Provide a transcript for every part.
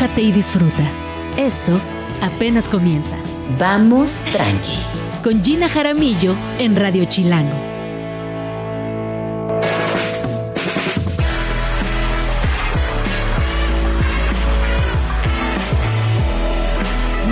relájate y disfruta. Esto apenas comienza. Vamos tranqui. Con Gina Jaramillo en Radio Chilango.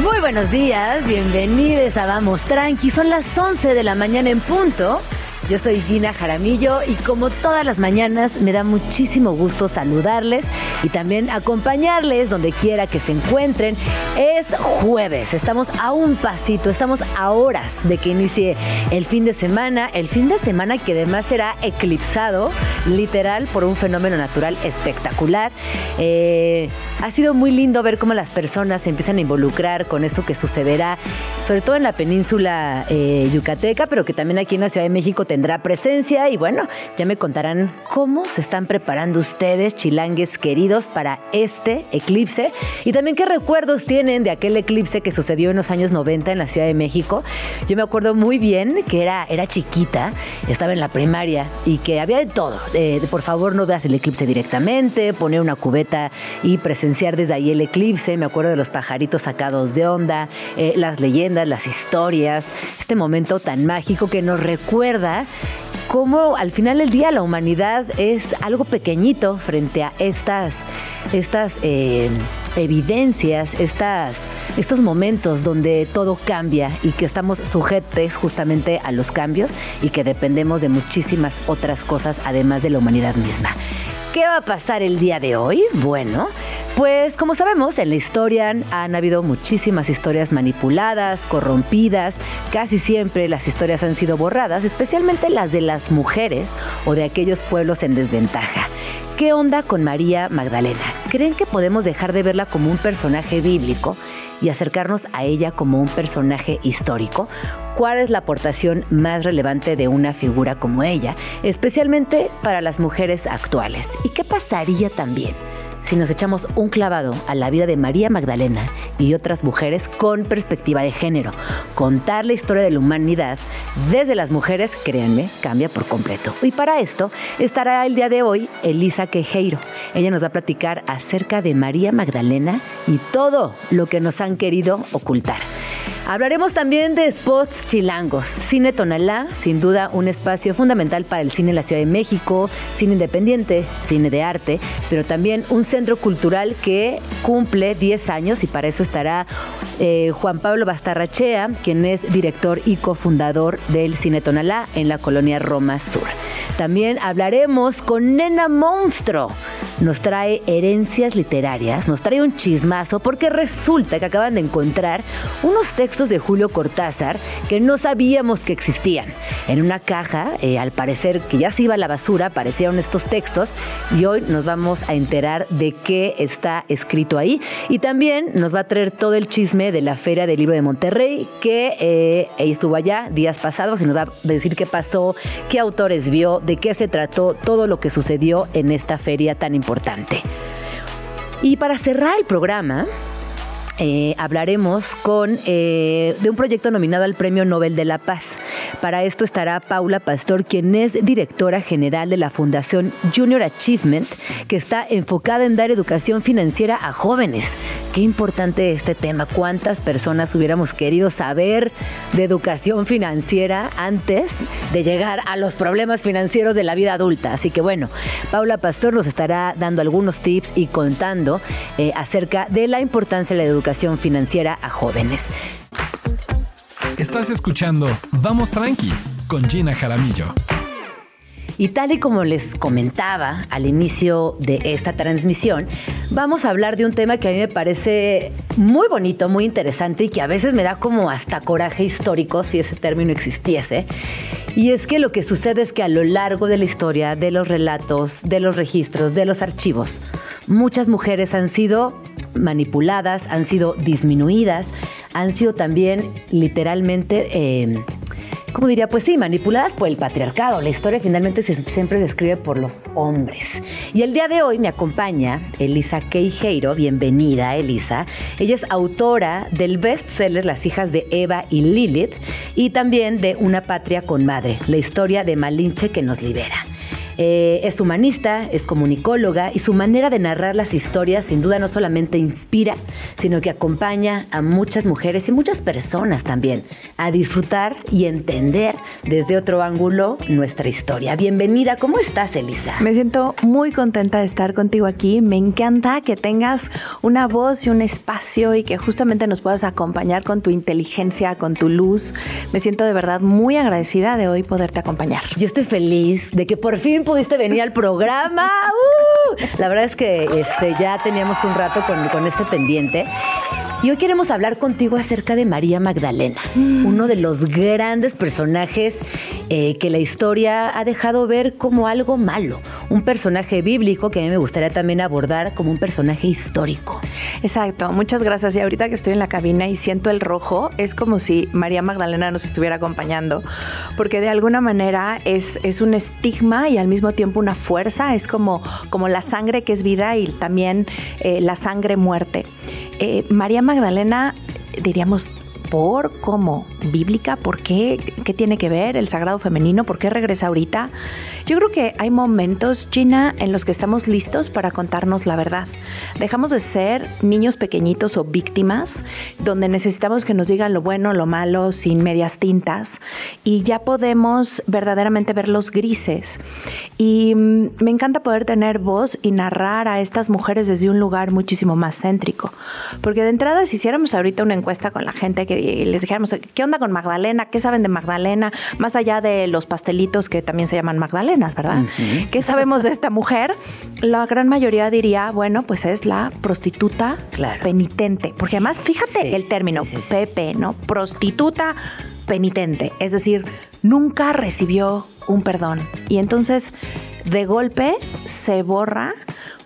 Muy buenos días, bienvenidos a Vamos Tranqui. Son las 11 de la mañana en punto. Yo soy Gina Jaramillo y como todas las mañanas me da muchísimo gusto saludarles y también acompañarles donde quiera que se encuentren. Es jueves, estamos a un pasito, estamos a horas de que inicie el fin de semana, el fin de semana que además será eclipsado literal por un fenómeno natural espectacular. Eh, ha sido muy lindo ver cómo las personas se empiezan a involucrar con esto que sucederá, sobre todo en la península eh, yucateca, pero que también aquí en la Ciudad de México tendrá presencia y bueno, ya me contarán cómo se están preparando ustedes, chilangues queridos, para este eclipse y también qué recuerdos tienen de aquel eclipse que sucedió en los años 90 en la Ciudad de México. Yo me acuerdo muy bien que era, era chiquita, estaba en la primaria y que había de todo. Eh, por favor, no veas el eclipse directamente, poner una cubeta y presenciar desde ahí el eclipse. Me acuerdo de los pajaritos sacados de onda, eh, las leyendas, las historias, este momento tan mágico que nos recuerda cómo al final del día la humanidad es algo pequeñito frente a estas, estas eh, evidencias, estas, estos momentos donde todo cambia y que estamos sujetos justamente a los cambios y que dependemos de muchísimas otras cosas además de la humanidad misma. ¿Qué va a pasar el día de hoy? Bueno, pues como sabemos, en la historia han habido muchísimas historias manipuladas, corrompidas, casi siempre las historias han sido borradas, especialmente las de las mujeres o de aquellos pueblos en desventaja. ¿Qué onda con María Magdalena? ¿Creen que podemos dejar de verla como un personaje bíblico y acercarnos a ella como un personaje histórico? ¿Cuál es la aportación más relevante de una figura como ella, especialmente para las mujeres actuales? ¿Y qué pasaría también? Si nos echamos un clavado a la vida de María Magdalena y otras mujeres con perspectiva de género. Contar la historia de la humanidad desde las mujeres, créanme, cambia por completo. Y para esto estará el día de hoy Elisa Quejeiro. Ella nos va a platicar acerca de María Magdalena y todo lo que nos han querido ocultar. Hablaremos también de spots chilangos. Cine Tonalá, sin duda un espacio fundamental para el cine en la Ciudad de México, cine independiente, cine de arte, pero también un centro cultural que cumple 10 años y para eso estará eh, Juan Pablo Bastarrachea, quien es director y cofundador del Cine Tonalá en la colonia Roma Sur. También hablaremos con Nena Monstruo. Nos trae herencias literarias, nos trae un chismazo porque resulta que acaban de encontrar unos textos de Julio Cortázar que no sabíamos que existían. En una caja, eh, al parecer que ya se iba a la basura, aparecieron estos textos y hoy nos vamos a enterar de qué está escrito ahí. Y también nos va a traer todo el chisme de la Feria del Libro de Monterrey, que eh, estuvo allá días pasados y nos va a decir qué pasó, qué autores vio, de qué se trató todo lo que sucedió en esta feria tan importante. Y para cerrar el programa, eh, hablaremos con, eh, de un proyecto nominado al Premio Nobel de la Paz. Para esto estará Paula Pastor, quien es directora general de la Fundación Junior Achievement, que está enfocada en dar educación financiera a jóvenes. Qué importante este tema. ¿Cuántas personas hubiéramos querido saber de educación financiera antes de llegar a los problemas financieros de la vida adulta? Así que bueno, Paula Pastor nos estará dando algunos tips y contando eh, acerca de la importancia de la educación financiera a jóvenes. Estás escuchando Vamos Tranqui con Gina Jaramillo. Y tal y como les comentaba al inicio de esta transmisión, vamos a hablar de un tema que a mí me parece muy bonito, muy interesante y que a veces me da como hasta coraje histórico si ese término existiese. Y es que lo que sucede es que a lo largo de la historia, de los relatos, de los registros, de los archivos, muchas mujeres han sido manipuladas, han sido disminuidas, han sido también literalmente... Eh, como diría? Pues sí, manipuladas por el patriarcado. La historia finalmente siempre se escribe por los hombres. Y el día de hoy me acompaña Elisa Queijeiro. Bienvenida, Elisa. Ella es autora del bestseller Las hijas de Eva y Lilith y también de Una patria con madre, la historia de Malinche que nos libera. Eh, es humanista, es comunicóloga y su manera de narrar las historias sin duda no solamente inspira, sino que acompaña a muchas mujeres y muchas personas también a disfrutar y entender desde otro ángulo nuestra historia. Bienvenida, ¿cómo estás Elisa? Me siento muy contenta de estar contigo aquí. Me encanta que tengas una voz y un espacio y que justamente nos puedas acompañar con tu inteligencia, con tu luz. Me siento de verdad muy agradecida de hoy poderte acompañar. Yo estoy feliz de que por fin pudiste venir al programa. ¡Uh! La verdad es que este, ya teníamos un rato con, con este pendiente. Y hoy queremos hablar contigo acerca de María Magdalena, uno de los grandes personajes eh, que la historia ha dejado ver como algo malo, un personaje bíblico que a mí me gustaría también abordar como un personaje histórico. Exacto, muchas gracias. Y ahorita que estoy en la cabina y siento el rojo, es como si María Magdalena nos estuviera acompañando, porque de alguna manera es, es un estigma y al mismo tiempo una fuerza, es como, como la sangre que es vida y también eh, la sangre muerte. Eh, María Magdalena, diríamos, por cómo bíblica, por qué, qué tiene que ver el sagrado femenino, por qué regresa ahorita. Yo creo que hay momentos, Gina, en los que estamos listos para contarnos la verdad. Dejamos de ser niños pequeñitos o víctimas, donde necesitamos que nos digan lo bueno, lo malo, sin medias tintas, y ya podemos verdaderamente ver los grises. Y mm, me encanta poder tener voz y narrar a estas mujeres desde un lugar muchísimo más céntrico. Porque de entrada, si hiciéramos ahorita una encuesta con la gente que les dijéramos, ¿qué onda con Magdalena? ¿Qué saben de Magdalena? Más allá de los pastelitos que también se llaman Magdalena ¿verdad? ¿Qué sabemos de esta mujer? La gran mayoría diría, bueno, pues es la prostituta penitente. Porque además, fíjate el término, Pepe, ¿no? Prostituta penitente. Es decir, nunca recibió un perdón. Y entonces, de golpe, se borra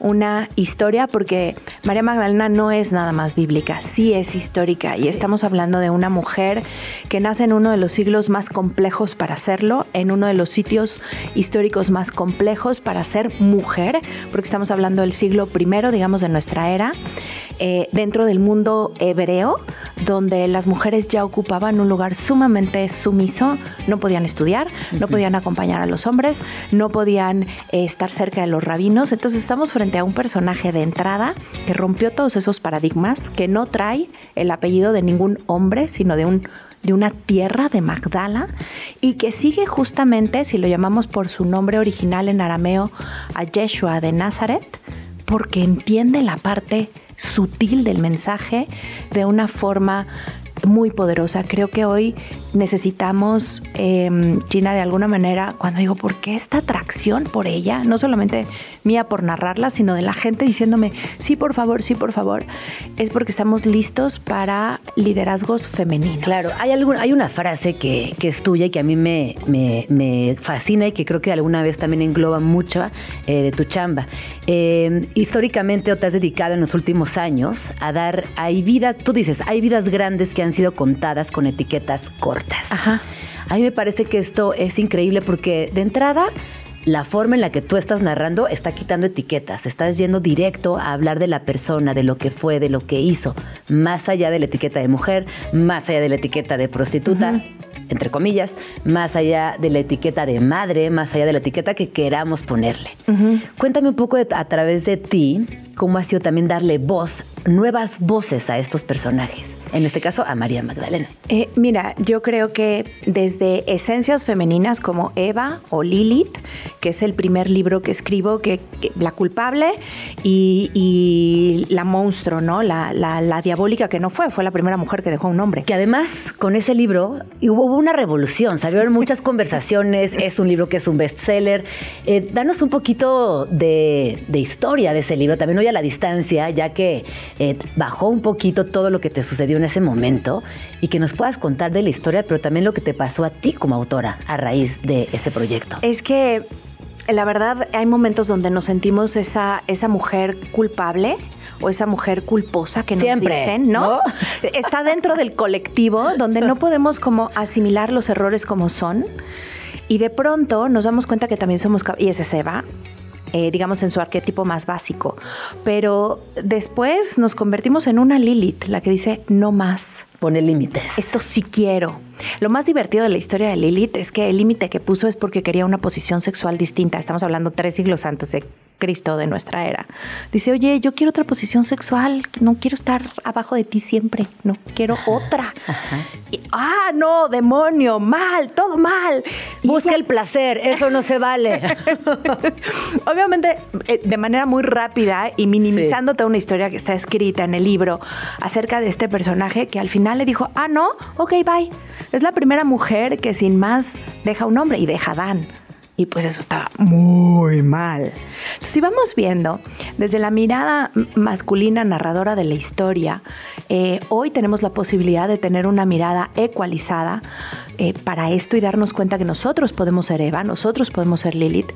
una historia porque María Magdalena no es nada más bíblica, sí es histórica y estamos hablando de una mujer que nace en uno de los siglos más complejos para hacerlo, en uno de los sitios históricos más complejos para ser mujer, porque estamos hablando del siglo primero, digamos, de nuestra era, eh, dentro del mundo hebreo, donde las mujeres ya ocupaban un lugar sumamente sumiso, no podían estudiar, no podían acompañar a los hombres, no podían eh, estar cerca de los rabinos, entonces estamos frente a un personaje de entrada que rompió todos esos paradigmas, que no trae el apellido de ningún hombre, sino de un de una tierra de Magdala y que sigue justamente, si lo llamamos por su nombre original en arameo, a Yeshua de Nazaret, porque entiende la parte sutil del mensaje de una forma muy poderosa. Creo que hoy necesitamos, eh, Gina, de alguna manera, cuando digo, ¿por qué esta atracción por ella? No solamente mía por narrarla, sino de la gente diciéndome, sí, por favor, sí, por favor, es porque estamos listos para liderazgos femeninos. Claro, hay, algún, hay una frase que, que es tuya y que a mí me, me, fascina y que creo que alguna vez también engloba mucho eh, de tu chamba. Eh, históricamente, o te has dedicado en los últimos años a dar, hay vidas, tú dices, hay vidas grandes que han sido contadas con etiquetas cortas. Ajá. A mí me parece que esto es increíble porque de entrada la forma en la que tú estás narrando está quitando etiquetas, estás yendo directo a hablar de la persona, de lo que fue, de lo que hizo, más allá de la etiqueta de mujer, más allá de la etiqueta de prostituta, entre comillas, más allá de la etiqueta de madre, más allá de la etiqueta que queramos ponerle. Cuéntame un poco a través de ti cómo ha sido también darle voz, nuevas voces a estos personajes en este caso a María Magdalena. Eh, mira, yo creo que desde esencias femeninas como Eva o Lilith, que es el primer libro que escribo, que, la culpable y, la monstruo, ¿no? La, la, diabólica que no fue, fue la primera mujer que dejó un nombre. Que además con ese libro hubo una revolución, salieron muchas conversaciones, es un libro que es un bestseller. Eh, danos un poquito de, historia de ese libro, también hoy a la distancia, ya que eh, bajó un poquito todo lo que te sucedió en ese momento y que nos puedas contar de la historia, pero también lo que te pasó a ti como autora a raíz de ese proyecto. Es que la verdad hay momentos donde nos sentimos esa, esa mujer culpable o esa mujer culposa que nos Siempre, dicen, ¿no? Está dentro del colectivo donde no podemos como asimilar los errores como son y de pronto nos damos cuenta que también somos y ese se va eh, digamos en su arquetipo más básico. Pero después nos convertimos en una Lilith, la que dice no más. Pone límites. Esto sí quiero. Lo más divertido de la historia de Lilith es que el límite que puso es porque quería una posición sexual distinta. Estamos hablando tres siglos antes de Cristo de nuestra era. Dice, oye, yo quiero otra posición sexual, no quiero estar abajo de ti siempre, no quiero otra. ah, no, demonio, mal, todo mal. Busca el placer, eso no se vale. Obviamente, eh, de manera muy rápida y minimizando toda una historia que está escrita en el libro acerca de este personaje que al final le dijo, ah, no, ok, bye. Es la primera mujer que sin más deja un hombre y deja a Dan. Y pues eso estaba muy mal. Si vamos viendo desde la mirada masculina narradora de la historia, eh, hoy tenemos la posibilidad de tener una mirada ecualizada eh, para esto y darnos cuenta que nosotros podemos ser Eva, nosotros podemos ser Lilith.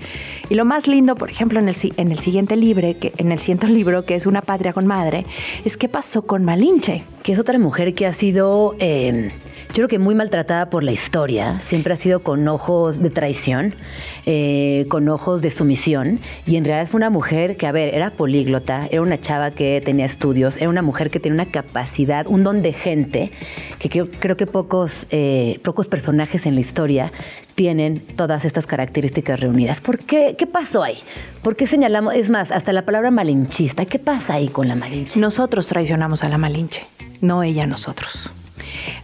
Y lo más lindo, por ejemplo, en el, en el siguiente libro, que, en el siguiente libro, que es Una patria con madre, es qué pasó con Malinche. Que es otra mujer que ha sido... Eh, yo creo que muy maltratada por la historia, siempre ha sido con ojos de traición, eh, con ojos de sumisión, y en realidad fue una mujer que, a ver, era políglota, era una chava que tenía estudios, era una mujer que tenía una capacidad, un don de gente, que creo, que pocos, eh, pocos personajes en la historia tienen todas estas características reunidas. ¿Por qué? ¿Qué pasó ahí? ¿Por qué señalamos? Es más, hasta la palabra malinchista. ¿Qué pasa ahí con la malinche? Nosotros traicionamos a la malinche, no ella nosotros.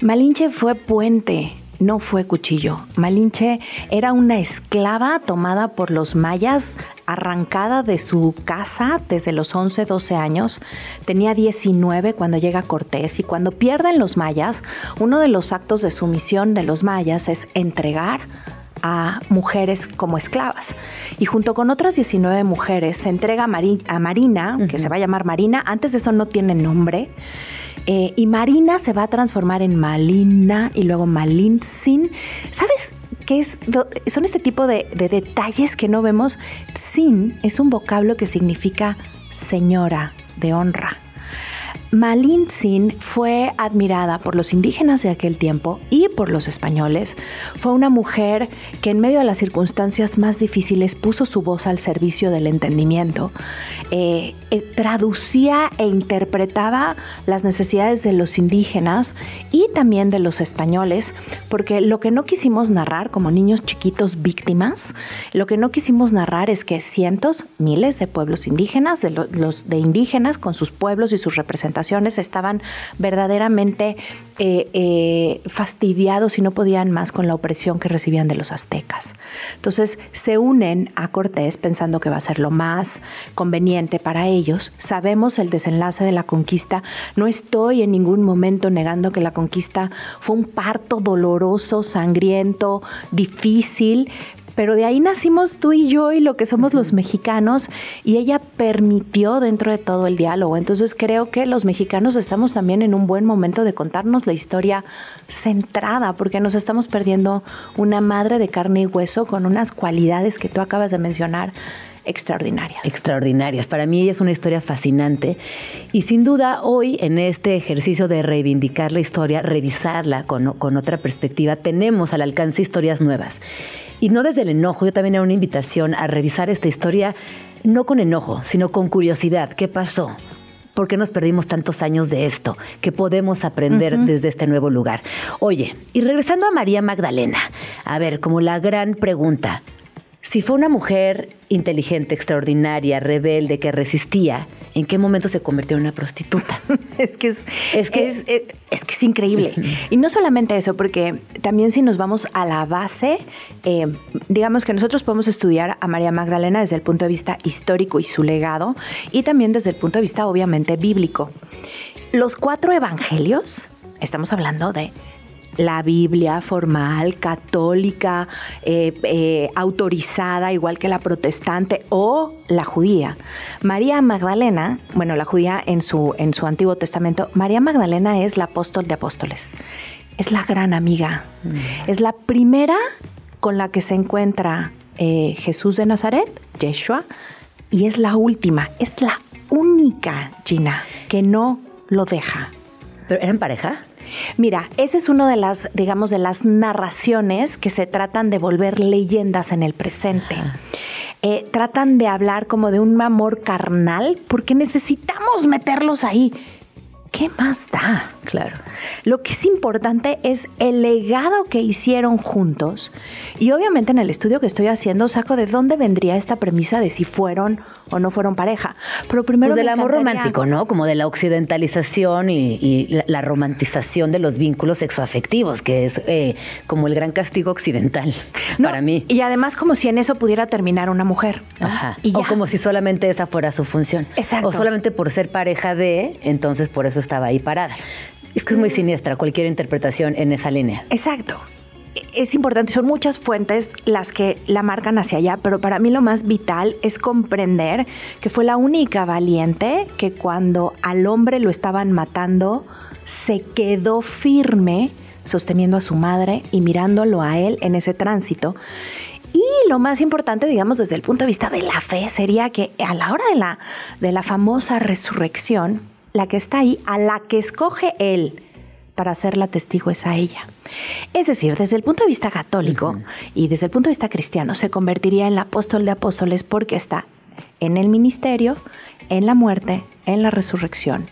Malinche fue puente, no fue cuchillo. Malinche era una esclava tomada por los mayas, arrancada de su casa desde los 11, 12 años. Tenía 19 cuando llega Cortés y cuando pierden los mayas, uno de los actos de sumisión de los mayas es entregar a mujeres como esclavas. Y junto con otras 19 mujeres se entrega a, Marina, que se va a llamar Marina, antes de eso no tiene nombre, eh, y Marina se va a transformar en Malina y luego Malinsin. ¿Sabes qué es? Son este tipo de, de detalles que no vemos. Sin es un vocablo que significa señora de honra. Malintzin fue admirada por los indígenas de aquel tiempo y por los españoles. Fue una mujer que en medio de las circunstancias más difíciles puso su voz al servicio del entendimiento, eh, eh, traducía e interpretaba las necesidades de los indígenas y también de los españoles, porque lo que no quisimos narrar como niños chiquitos víctimas, lo que no quisimos narrar es que cientos, miles de pueblos indígenas, de los de indígenas con sus pueblos y sus estaban verdaderamente eh, eh, fastidiados y no podían más con la opresión que recibían de los aztecas. Entonces se unen a Cortés pensando que va a ser lo más conveniente para ellos. Sabemos el desenlace de la conquista. No estoy en ningún momento negando que la conquista fue un parto doloroso, sangriento, difícil, pero de ahí nacimos tú y yo y lo que somos los mexicanos y ella permitió dentro de todo el diálogo. Entonces creo que los mexicanos estamos también en un buen momento de contarnos la historia centrada porque nos estamos perdiendo una madre de carne y hueso con unas cualidades que tú acabas de mencionar extraordinarias. Extraordinarias. Para mí es una historia fascinante y sin duda hoy en este ejercicio de reivindicar la historia, revisarla con, con otra perspectiva, tenemos al alcance historias nuevas. Y no desde el enojo, yo también era una invitación a revisar esta historia, no con enojo, sino con curiosidad. ¿Qué pasó? ¿Por qué nos perdimos tantos años de esto? ¿Qué podemos aprender desde este nuevo lugar? Oye, y regresando a María Magdalena, a ver, como la gran pregunta, si fue una mujer inteligente, extraordinaria, rebelde, que resistía, ¿en qué momento se convirtió en una prostituta? es que es, es, que es, que es increíble. y no solamente eso, porque también si nos vamos a la base, eh, digamos que nosotros podemos estudiar a María Magdalena desde el punto de vista histórico y su legado, y también desde el punto de vista obviamente bíblico. Los cuatro evangelios, estamos hablando de la Biblia formal, católica, eh, eh, autorizada, igual que la protestante o la judía. María Magdalena, bueno, la judía en su, en su Antiguo Testamento, María Magdalena es la apóstol de apóstoles. Es la gran amiga. Mm. Es la primera con la que se encuentra eh, Jesús de Nazaret, Yeshua, y es la última, es la única, Gina, que no lo deja. ¿Pero eran pareja? Mira, esa es una de las, digamos, de las narraciones que se tratan de volver leyendas en el presente. eh, tratan de hablar como de un amor carnal porque necesitamos meterlos ahí. ¿Qué más da? Claro. Lo que es importante es el legado que hicieron juntos. Y obviamente en el estudio que estoy haciendo saco de dónde vendría esta premisa de si fueron o no fueron pareja. Pero primero Pues del amor romántico, ¿no? Como de la occidentalización y, y la, la romantización de los vínculos sexoafectivos, que es eh, como el gran castigo occidental No, para mí. Y además como si en eso pudiera terminar una mujer. ¿no? Ajá. Y O como si solamente esa fuera su función. Exacto. O solamente por ser pareja de, entonces por eso estaba ahí parada. Es que es muy Mm. siniestra cualquier interpretación en esa línea. Exacto. Es importante, son muchas fuentes las que la marcan hacia allá, pero para mí lo más vital es comprender que fue la única valiente que cuando al hombre lo estaban matando, se quedó firme sosteniendo a su madre y mirándolo a él en ese tránsito. Y lo más importante, digamos, desde el punto de vista de la fe, sería que a la hora de la, de la famosa resurrección, la que está ahí, a la que escoge él para hacerla testigo es a ella. Es decir, desde el punto de vista católico y desde el punto de vista cristiano, se convertiría en el apóstol de apóstoles porque está en el ministerio, en la muerte, en la resurrección.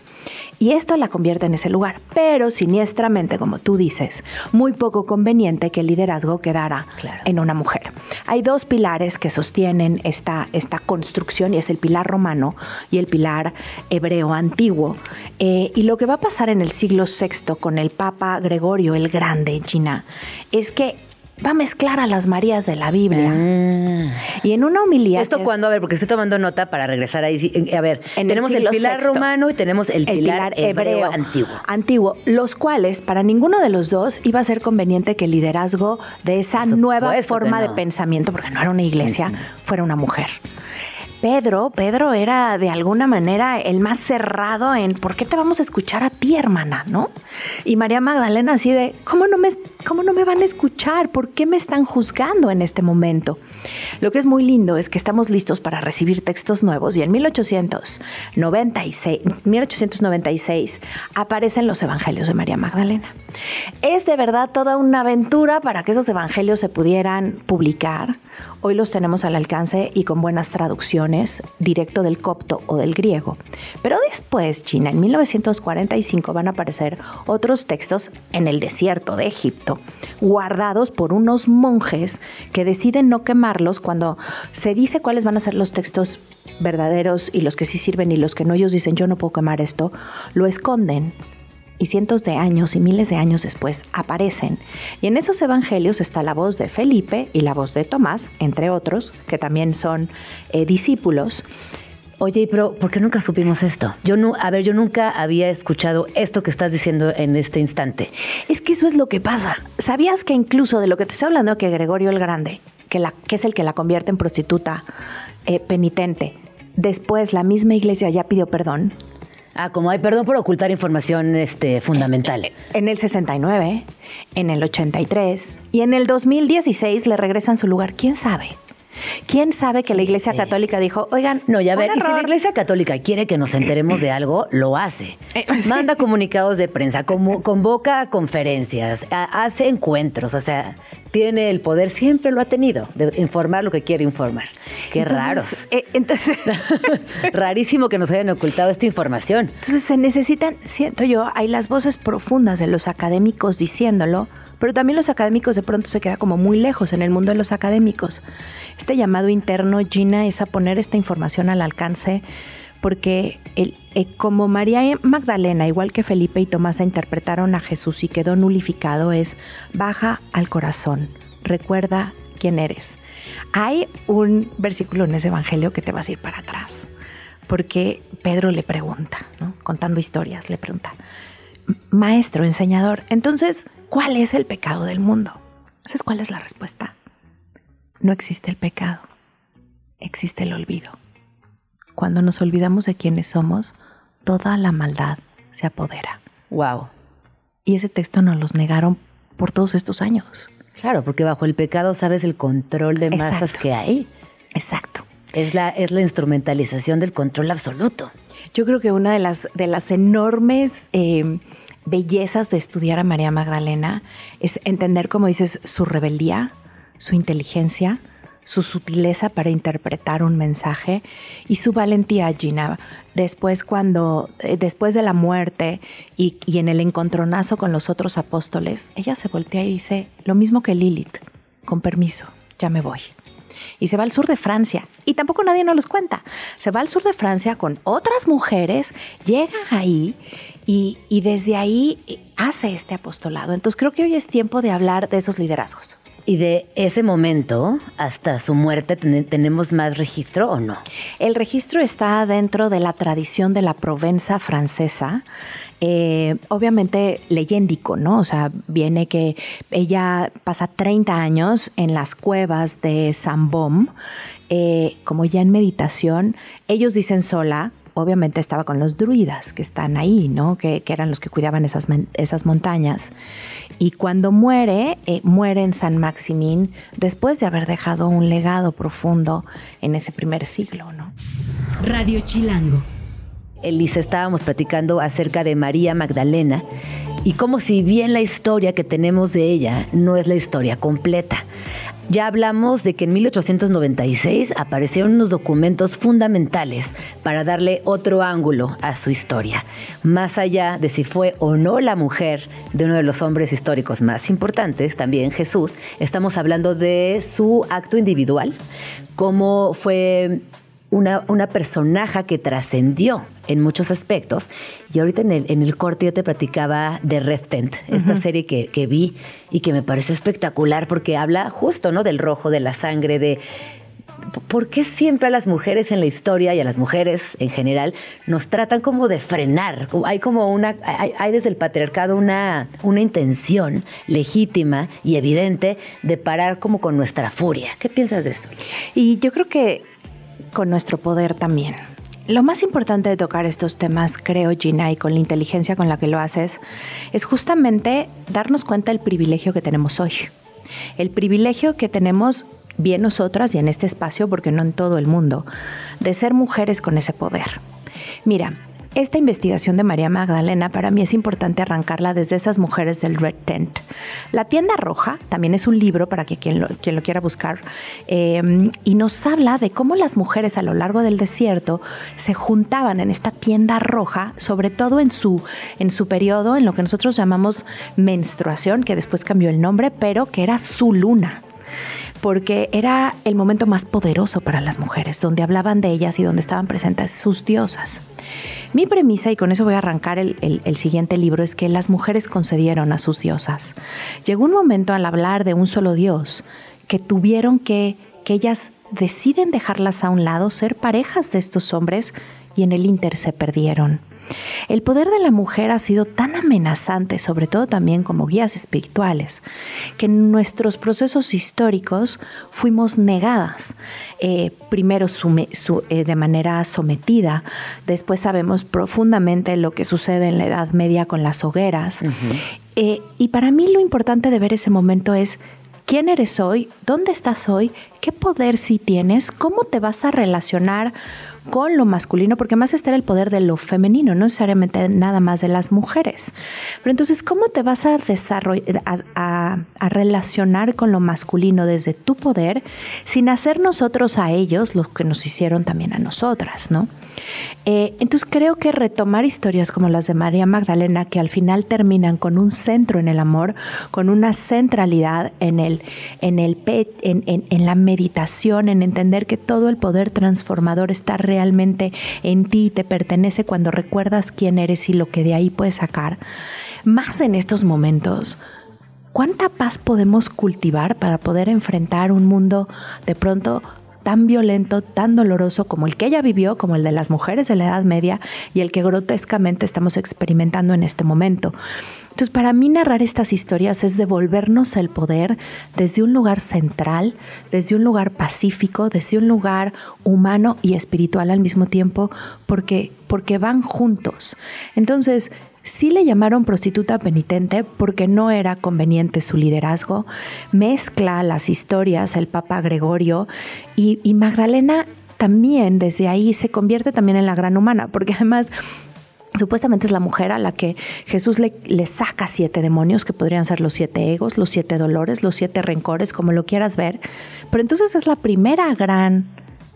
Y esto la convierte en ese lugar, pero siniestramente, como tú dices, muy poco conveniente que el liderazgo quedara Claro. en una mujer. Hay dos pilares que sostienen esta, esta construcción y es el pilar romano y el pilar hebreo antiguo. Eh, y lo que va a pasar en el siglo VI con el Papa Gregorio el Grande, Gina, es que va a mezclar a las Marías de la Biblia. Y en una homilía... ¿Esto es- cuándo? A ver, porque estoy tomando nota para regresar ahí. A ver, En tenemos el, pilar romano y tenemos el, pilar, hebreo, antiguo. antiguo, los cuales para ninguno de los dos iba a ser conveniente que el liderazgo de esa nueva forma de pensamiento, porque no era una iglesia, fuera una mujer. Pedro, Pedro era de alguna manera el más cerrado en ¿por qué te vamos a escuchar a ti, hermana? ¿No? Y María Magdalena así de ¿cómo no me, cómo no me van a escuchar? ¿Por qué me están juzgando en este momento? Lo que es muy lindo es que estamos listos para recibir textos nuevos y en 1896, 1896 aparecen los evangelios de María Magdalena. Es de verdad toda una aventura para que esos evangelios se pudieran publicar. Hoy los tenemos al alcance y con buenas traducciones, directo del copto o del griego. Pero después, China, en 1945 van a aparecer otros textos en el desierto de Egipto, guardados por unos monjes que deciden no quemarlos cuando se dice cuáles van a ser los textos verdaderos y los que sí sirven y los que no. Ellos dicen, yo no puedo quemar esto, lo esconden y cientos de años y miles de años después aparecen. Y en esos evangelios está la voz de Felipe y la voz de Tomás, entre otros, que también son eh, discípulos. Oye, pero ¿por qué nunca supimos esto? Yo no, a ver, yo nunca había escuchado esto que estás diciendo en este instante. Es que eso es lo que pasa. ¿Sabías que incluso de lo que te estoy hablando, que Gregorio el Grande, que, la, que es el que la convierte en prostituta eh, penitente, después la misma iglesia ya pidió perdón? Ah, como hay perdón por ocultar información este, fundamental. En el 69, en el 83 y en el 2016 le regresan su lugar. ¿Quién sabe? ¿Quién sabe que la Iglesia Católica dijo, oigan, No, ya ver, y si la error"? Iglesia Católica quiere que nos enteremos de algo, lo hace. Eh. Manda comunicados de prensa, convoca conferencias, hace encuentros, o sea, tiene el poder, siempre lo ha tenido, de informar lo que quiere informar. Qué Entonces, raro. eh, entonces, Rarísimo que nos hayan ocultado esta información. entonces se necesitan, siento yo, hay las voces profundas de los académicos diciéndolo, pero también los académicos de pronto se queda como muy lejos en el mundo de los académicos. Este llamado interno, Gina, es a poner esta información al alcance porque el- eh, como María Magdalena, igual que Felipe y Tomás, interpretaron a Jesús y quedó nulificado, es baja al corazón, recuerda quién eres. Hay un versículo en ese evangelio que te vas a ir para atrás, porque Pedro le pregunta, ¿no? contando historias, le pregunta, maestro, enseñador, entonces, ¿cuál es el pecado del mundo? ¿Sabes cuál es la respuesta? No existe el pecado, existe el olvido. Cuando nos olvidamos de quiénes somos, toda la maldad se apodera. Wow. Y ese texto nos los negaron por todos estos años. Claro, porque bajo el pecado sabes el control de masas que hay. Exacto. Es la, es la instrumentalización del control absoluto. Yo creo que una de las, de las enormes eh, bellezas de estudiar a María Magdalena es entender, como dices, su rebeldía, su inteligencia, su sutileza para interpretar un mensaje y su valentía, Gina. Después, cuando, eh, después de la muerte y, y en el encontronazo con los otros apóstoles, ella se voltea y dice lo mismo que Lilith, con permiso, ya me voy y se va al sur de Francia. Y tampoco nadie nos los cuenta. Se va al sur de Francia con otras mujeres, llega ahí y, desde ahí hace este apostolado. Entonces creo que hoy es tiempo de hablar de esos liderazgos. ¿Y de ese momento hasta su muerte tenemos más registro o no? El registro está dentro de la tradición de la Provenza francesa. Eh, obviamente leyéndico, ¿no? O sea, viene que ella pasa 30 años en las cuevas de Sambom, eh, como ya en meditación. Ellos dicen sola, obviamente estaba con los druidas que están ahí, ¿no? Que, eran los que cuidaban esas, esas montañas. Y cuando muere, eh, muere en San Maximín después de haber dejado un legado profundo en ese primer siglo, ¿no? Radio Chilango. Elisa, estábamos platicando acerca de María Magdalena y como si bien la historia que tenemos de ella no es la historia completa. Ya hablamos de que en 1896 aparecieron unos documentos fundamentales para darle otro ángulo a su historia, más allá de si fue o no la mujer de uno de los hombres históricos más importantes, también Jesús, estamos hablando de su acto individual, cómo fue una, una personaje que trascendió en muchos aspectos. Y ahorita en el, en el corte yo te platicaba de Red Tent, esta serie que, que, vi y que me pareció espectacular porque habla justo ¿no? del rojo, de la sangre, de... ¿Por qué siempre a las mujeres en la historia y a las mujeres en general nos tratan como de frenar? Hay como una, hay, hay desde el patriarcado una, una intención legítima y evidente de parar como con nuestra furia. ¿Qué piensas de esto? Y yo creo que con nuestro poder también. Lo más importante de tocar estos temas, creo, Gina, y con la inteligencia con la que lo haces, es justamente darnos cuenta del privilegio que tenemos hoy. El privilegio que tenemos bien nosotras y en este espacio, porque no en todo el mundo, de ser mujeres con ese poder. Mira, esta investigación de María Magdalena para mí es importante arrancarla desde esas mujeres del Red Tent. La tienda roja también es un libro para que quien lo, quien lo quiera buscar eh, y nos habla de cómo las mujeres a lo largo del desierto se juntaban en esta tienda roja, sobre todo en su, en su periodo, en lo que nosotros llamamos menstruación, que después cambió el nombre, pero que era su luna porque era el momento más poderoso para las mujeres, donde hablaban de ellas y donde estaban presentes sus diosas. Mi premisa, y con eso voy a arrancar el, siguiente libro, es que las mujeres concedieron a sus diosas. Llegó un momento al hablar de un solo dios que tuvieron que, que ellas deciden dejarlas a un lado, ser parejas de estos hombres y en el Inter se perdieron. El poder de la mujer ha sido tan amenazante, sobre todo también como guías espirituales, que en nuestros procesos históricos fuimos negadas. Eh, primero eh, de manera sometida, después sabemos profundamente lo que sucede en la Edad Media con las hogueras. Eh, y para mí lo importante de ver ese momento es quién eres hoy, dónde estás hoy, qué poder sí tienes, cómo te vas a relacionar con lo masculino, porque más está el poder de lo femenino, no necesariamente nada más de las mujeres. Pero entonces, ¿cómo te vas a desarrollar, a, relacionar con lo masculino desde tu poder sin hacer nosotros a ellos lo que nos hicieron también a nosotras, ¿no? Eh, entonces creo que retomar historias como las de María Magdalena, que al final terminan con un centro en el amor, con una centralidad en, el, en, el, en, en, en la meditación, en entender que todo el poder transformador está realmente en ti y te pertenece cuando recuerdas quién eres y lo que de ahí puedes sacar. Más en estos momentos, ¿cuánta paz podemos cultivar para poder enfrentar un mundo de pronto tan violento, tan doloroso como el que ella vivió, como el de las mujeres de la Edad Media y el que grotescamente estamos experimentando en este momento. Entonces, para mí narrar estas historias es devolvernos el poder desde un lugar central, desde un lugar pacífico, desde un lugar humano y espiritual al mismo tiempo, porque, porque van juntos. Entonces, Sí le llamaron prostituta penitente porque no era conveniente su liderazgo. Mezcla las historias el Papa Gregorio y, Magdalena también desde ahí se convierte también en la gran humana, porque además Supuestamente es la mujer a la que Jesús le, le, saca siete demonios, que podrían ser los siete egos, los siete dolores, los siete rencores, como lo quieras ver. Pero entonces es la primera gran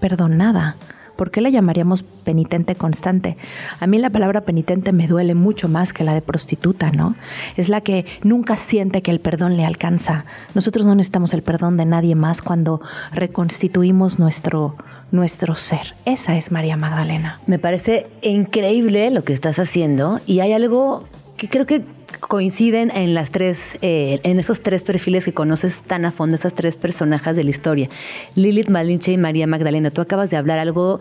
perdonada. ¿Por qué le llamaríamos penitente constante? A mí la palabra penitente me duele mucho más que la de prostituta, ¿no? Es la que nunca siente que el perdón le alcanza. Nosotros no necesitamos el perdón de nadie más cuando reconstituimos nuestro, nuestro ser. Esa es María Magdalena. Me parece increíble lo que estás haciendo y hay algo que creo que coinciden en las tres, eh, en esos tres perfiles que conoces tan a fondo, esas tres personajes de la historia. Lilith Malinche y María Magdalena. Tú acabas de hablar algo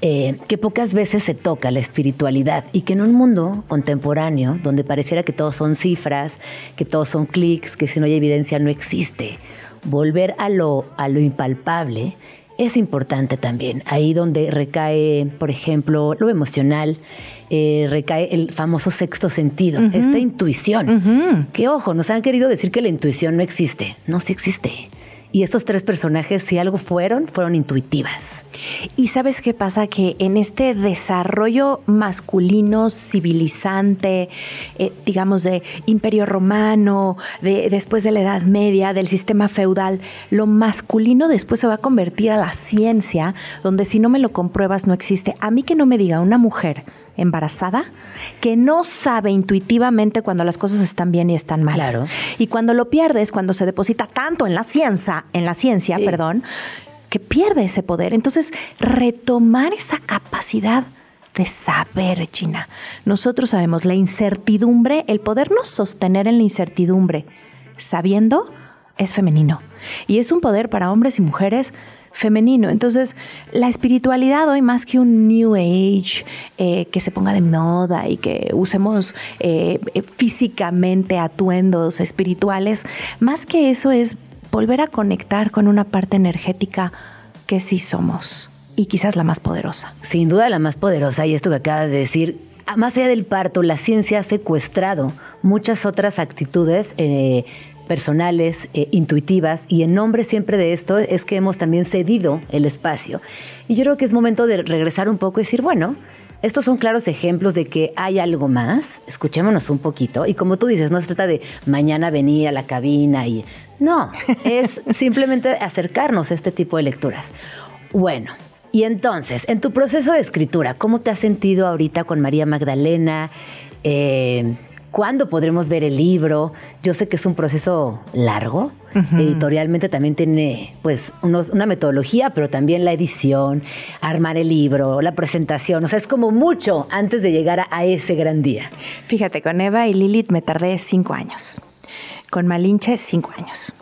eh, que pocas veces se toca, la espiritualidad, y que en un mundo contemporáneo, donde pareciera que todos son cifras, que todos son clics, que si no hay evidencia no existe, volver a lo, a lo impalpable es importante también. Ahí donde recae, por ejemplo, lo emocional, eh, recae el famoso sexto sentido, esta intuición. Que ojo, nos han querido decir que la intuición no existe. No, sí existe. Y estos tres personajes, si algo fueron, fueron intuitivas. Y sabes qué pasa? Que en este desarrollo masculino, civilizante, eh, digamos, de imperio romano, de, después de la Edad Media, del sistema feudal, lo masculino después se va a convertir a la ciencia, donde si no me lo compruebas no existe. A mí que no me diga una mujer embarazada que no sabe intuitivamente cuando las cosas están bien y están mal. Claro. Y cuando lo pierdes, cuando se deposita tanto en la ciencia, en la ciencia, perdón, que pierde ese poder. Entonces, retomar esa capacidad de saber, China. Nosotros sabemos la incertidumbre, el podernos sostener en la incertidumbre, sabiendo, es femenino. Y es un poder para hombres y mujeres femenino. Entonces, la espiritualidad hoy más que un New Age eh, que se ponga de moda y que usemos eh, eh, físicamente atuendos espirituales, más que eso es volver a conectar con una parte energética que sí somos y quizás la más poderosa. Sin duda la más poderosa y esto que acabas de decir, más allá del parto, la ciencia ha secuestrado muchas otras actitudes personales, eh, intuitivas, y en nombre siempre de esto es que hemos también cedido el espacio. Y yo creo que es momento de regresar un poco y decir, bueno, estos son claros ejemplos de que hay algo más, escuchémonos un poquito, y como tú dices, no se trata de mañana venir a la cabina y... No, es simplemente acercarnos a este tipo de lecturas. Bueno, y entonces, en tu proceso de escritura, ¿cómo te has sentido ahorita con María Magdalena? Eh, ¿Cuándo podremos ver el libro? Yo sé que es un proceso largo. Editorialmente también tiene pues una metodología, pero también la edición, armar el libro, la presentación. O sea, es como mucho antes de llegar a, ese gran día. Fíjate, con Eva y Lilith me tardé cinco años. Con Malinche, cinco años.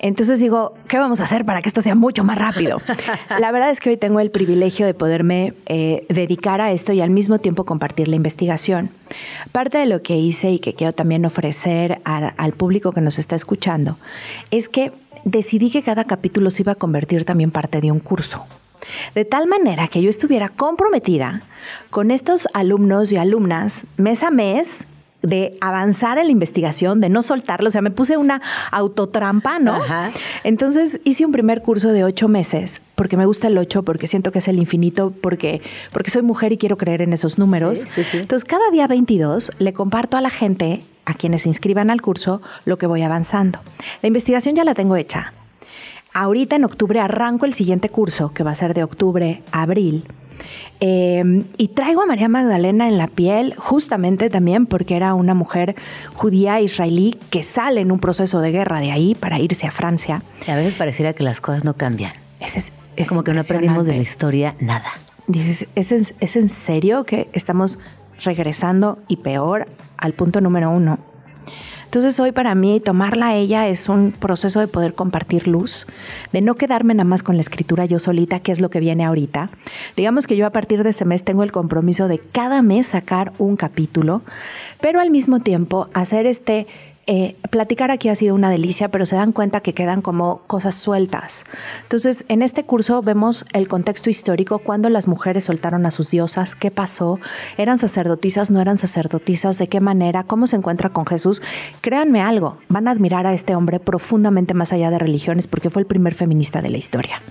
Entonces digo, ¿qué vamos a hacer para que esto sea mucho más rápido? La verdad es que hoy tengo el privilegio de poderme eh, dedicar a esto y al mismo tiempo compartir la investigación. Parte de lo que hice y que quiero también ofrecer al público que nos está escuchando es que decidí que cada capítulo se iba a convertir también parte de un curso. De tal manera que yo estuviera comprometida con estos alumnos y alumnas mes a mes de avanzar en la investigación, de no soltarlo. O sea, me puse una autotrampa, ¿no? Entonces hice un primer curso de ocho meses, porque me gusta el ocho, porque siento que es el infinito, porque, porque soy mujer y quiero creer en esos números. Entonces, cada día 22 le comparto a la gente, a quienes se inscriban al curso, lo que voy avanzando. La investigación ya la tengo hecha. Ahorita en octubre arranco el siguiente curso, que va a ser de octubre a abril. Em, y traigo a María Magdalena en la piel justamente también porque era una mujer judía israelí que sale en un proceso de guerra de ahí para irse a Francia. a veces pareciera que las cosas no cambian. Es, es, como que no aprendimos de la historia nada. Dices, ¿es en, ¿es en serio que estamos regresando y peor al punto número uno? Entonces hoy para mí tomarla a ella es un proceso de poder compartir luz, de no quedarme nada más con la escritura yo solita, que es lo que viene ahorita. Digamos que yo a partir de este mes tengo el compromiso de cada mes sacar un capítulo, pero al mismo tiempo hacer este eh, platicar aquí ha sido una delicia, pero se dan cuenta que quedan como cosas sueltas. Entonces, en este curso vemos el contexto histórico, cuando las mujeres soltaron a sus diosas, qué pasó, eran sacerdotisas, no eran sacerdotisas, de qué manera, cómo se encuentra con Jesús. Créanme algo, van a admirar a este hombre profundamente más allá de religiones porque fue el primer feminista de la historia.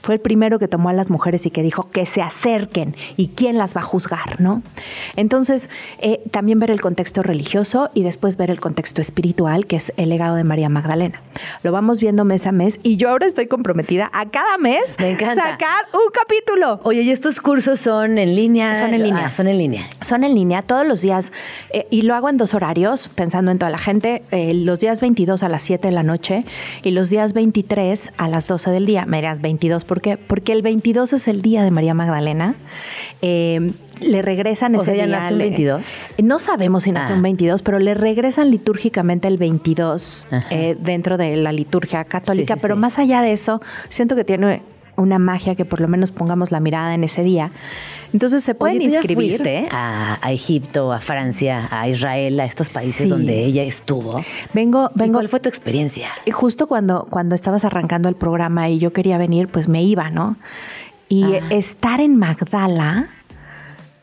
Fue el primero que tomó a las mujeres y que dijo que se acerquen y quién las va a juzgar, ¿no? Entonces, eh, también ver el contexto religioso y después ver el contexto espiritual, que es el legado de María Magdalena. Lo vamos viendo mes a mes y yo ahora estoy comprometida a cada mes Me sacar un capítulo. Oye, ¿y estos cursos son en línea? Son en línea. Ah, son en línea. Son en línea todos los días eh, y lo hago en dos horarios, pensando en toda la gente. eh, los días 22 a las 7 de la noche y los días 23 a las 12 del día. Me dirás 22, ¿por qué? Porque el 22 es el día de María Magdalena. Eh, le regresan O ese sea, ¿ya día, nació un le- 22? No sabemos si nació Ah. un 22, pero le regresan litúrgicamente el 22 Ajá. eh, dentro de la liturgia católica. Sí, sí, pero sí. más allá de eso, siento que tiene una magia que por lo menos pongamos la mirada en ese día. Entonces se pueden Oye, ¿tú ya inscribir. fuiste a, a Egipto, a Francia, a Israel, a estos países Sí. donde ella estuvo? Vengo, ¿Y vengo. ¿Cuál fue tu experiencia? Y justo cuando, cuando estabas arrancando el programa y yo quería venir, pues me iba, ¿no? Y Ah. estar en Magdala,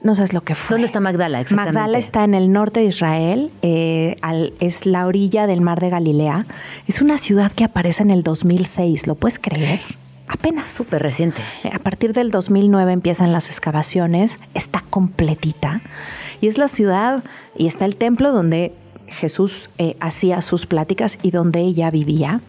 no sabes lo que fue. ¿Dónde está Magdala exactamente? Magdala está en el norte de Israel, eh, al- es la orilla del mar de Galilea. Es una ciudad que aparece en el 2006, ¿lo puedes creer? Apenas. Súper reciente. Eh, A partir del 2009 empiezan las excavaciones, está completita y es la ciudad y está el templo donde Jesús eh, hacía sus pláticas y donde ella vivía.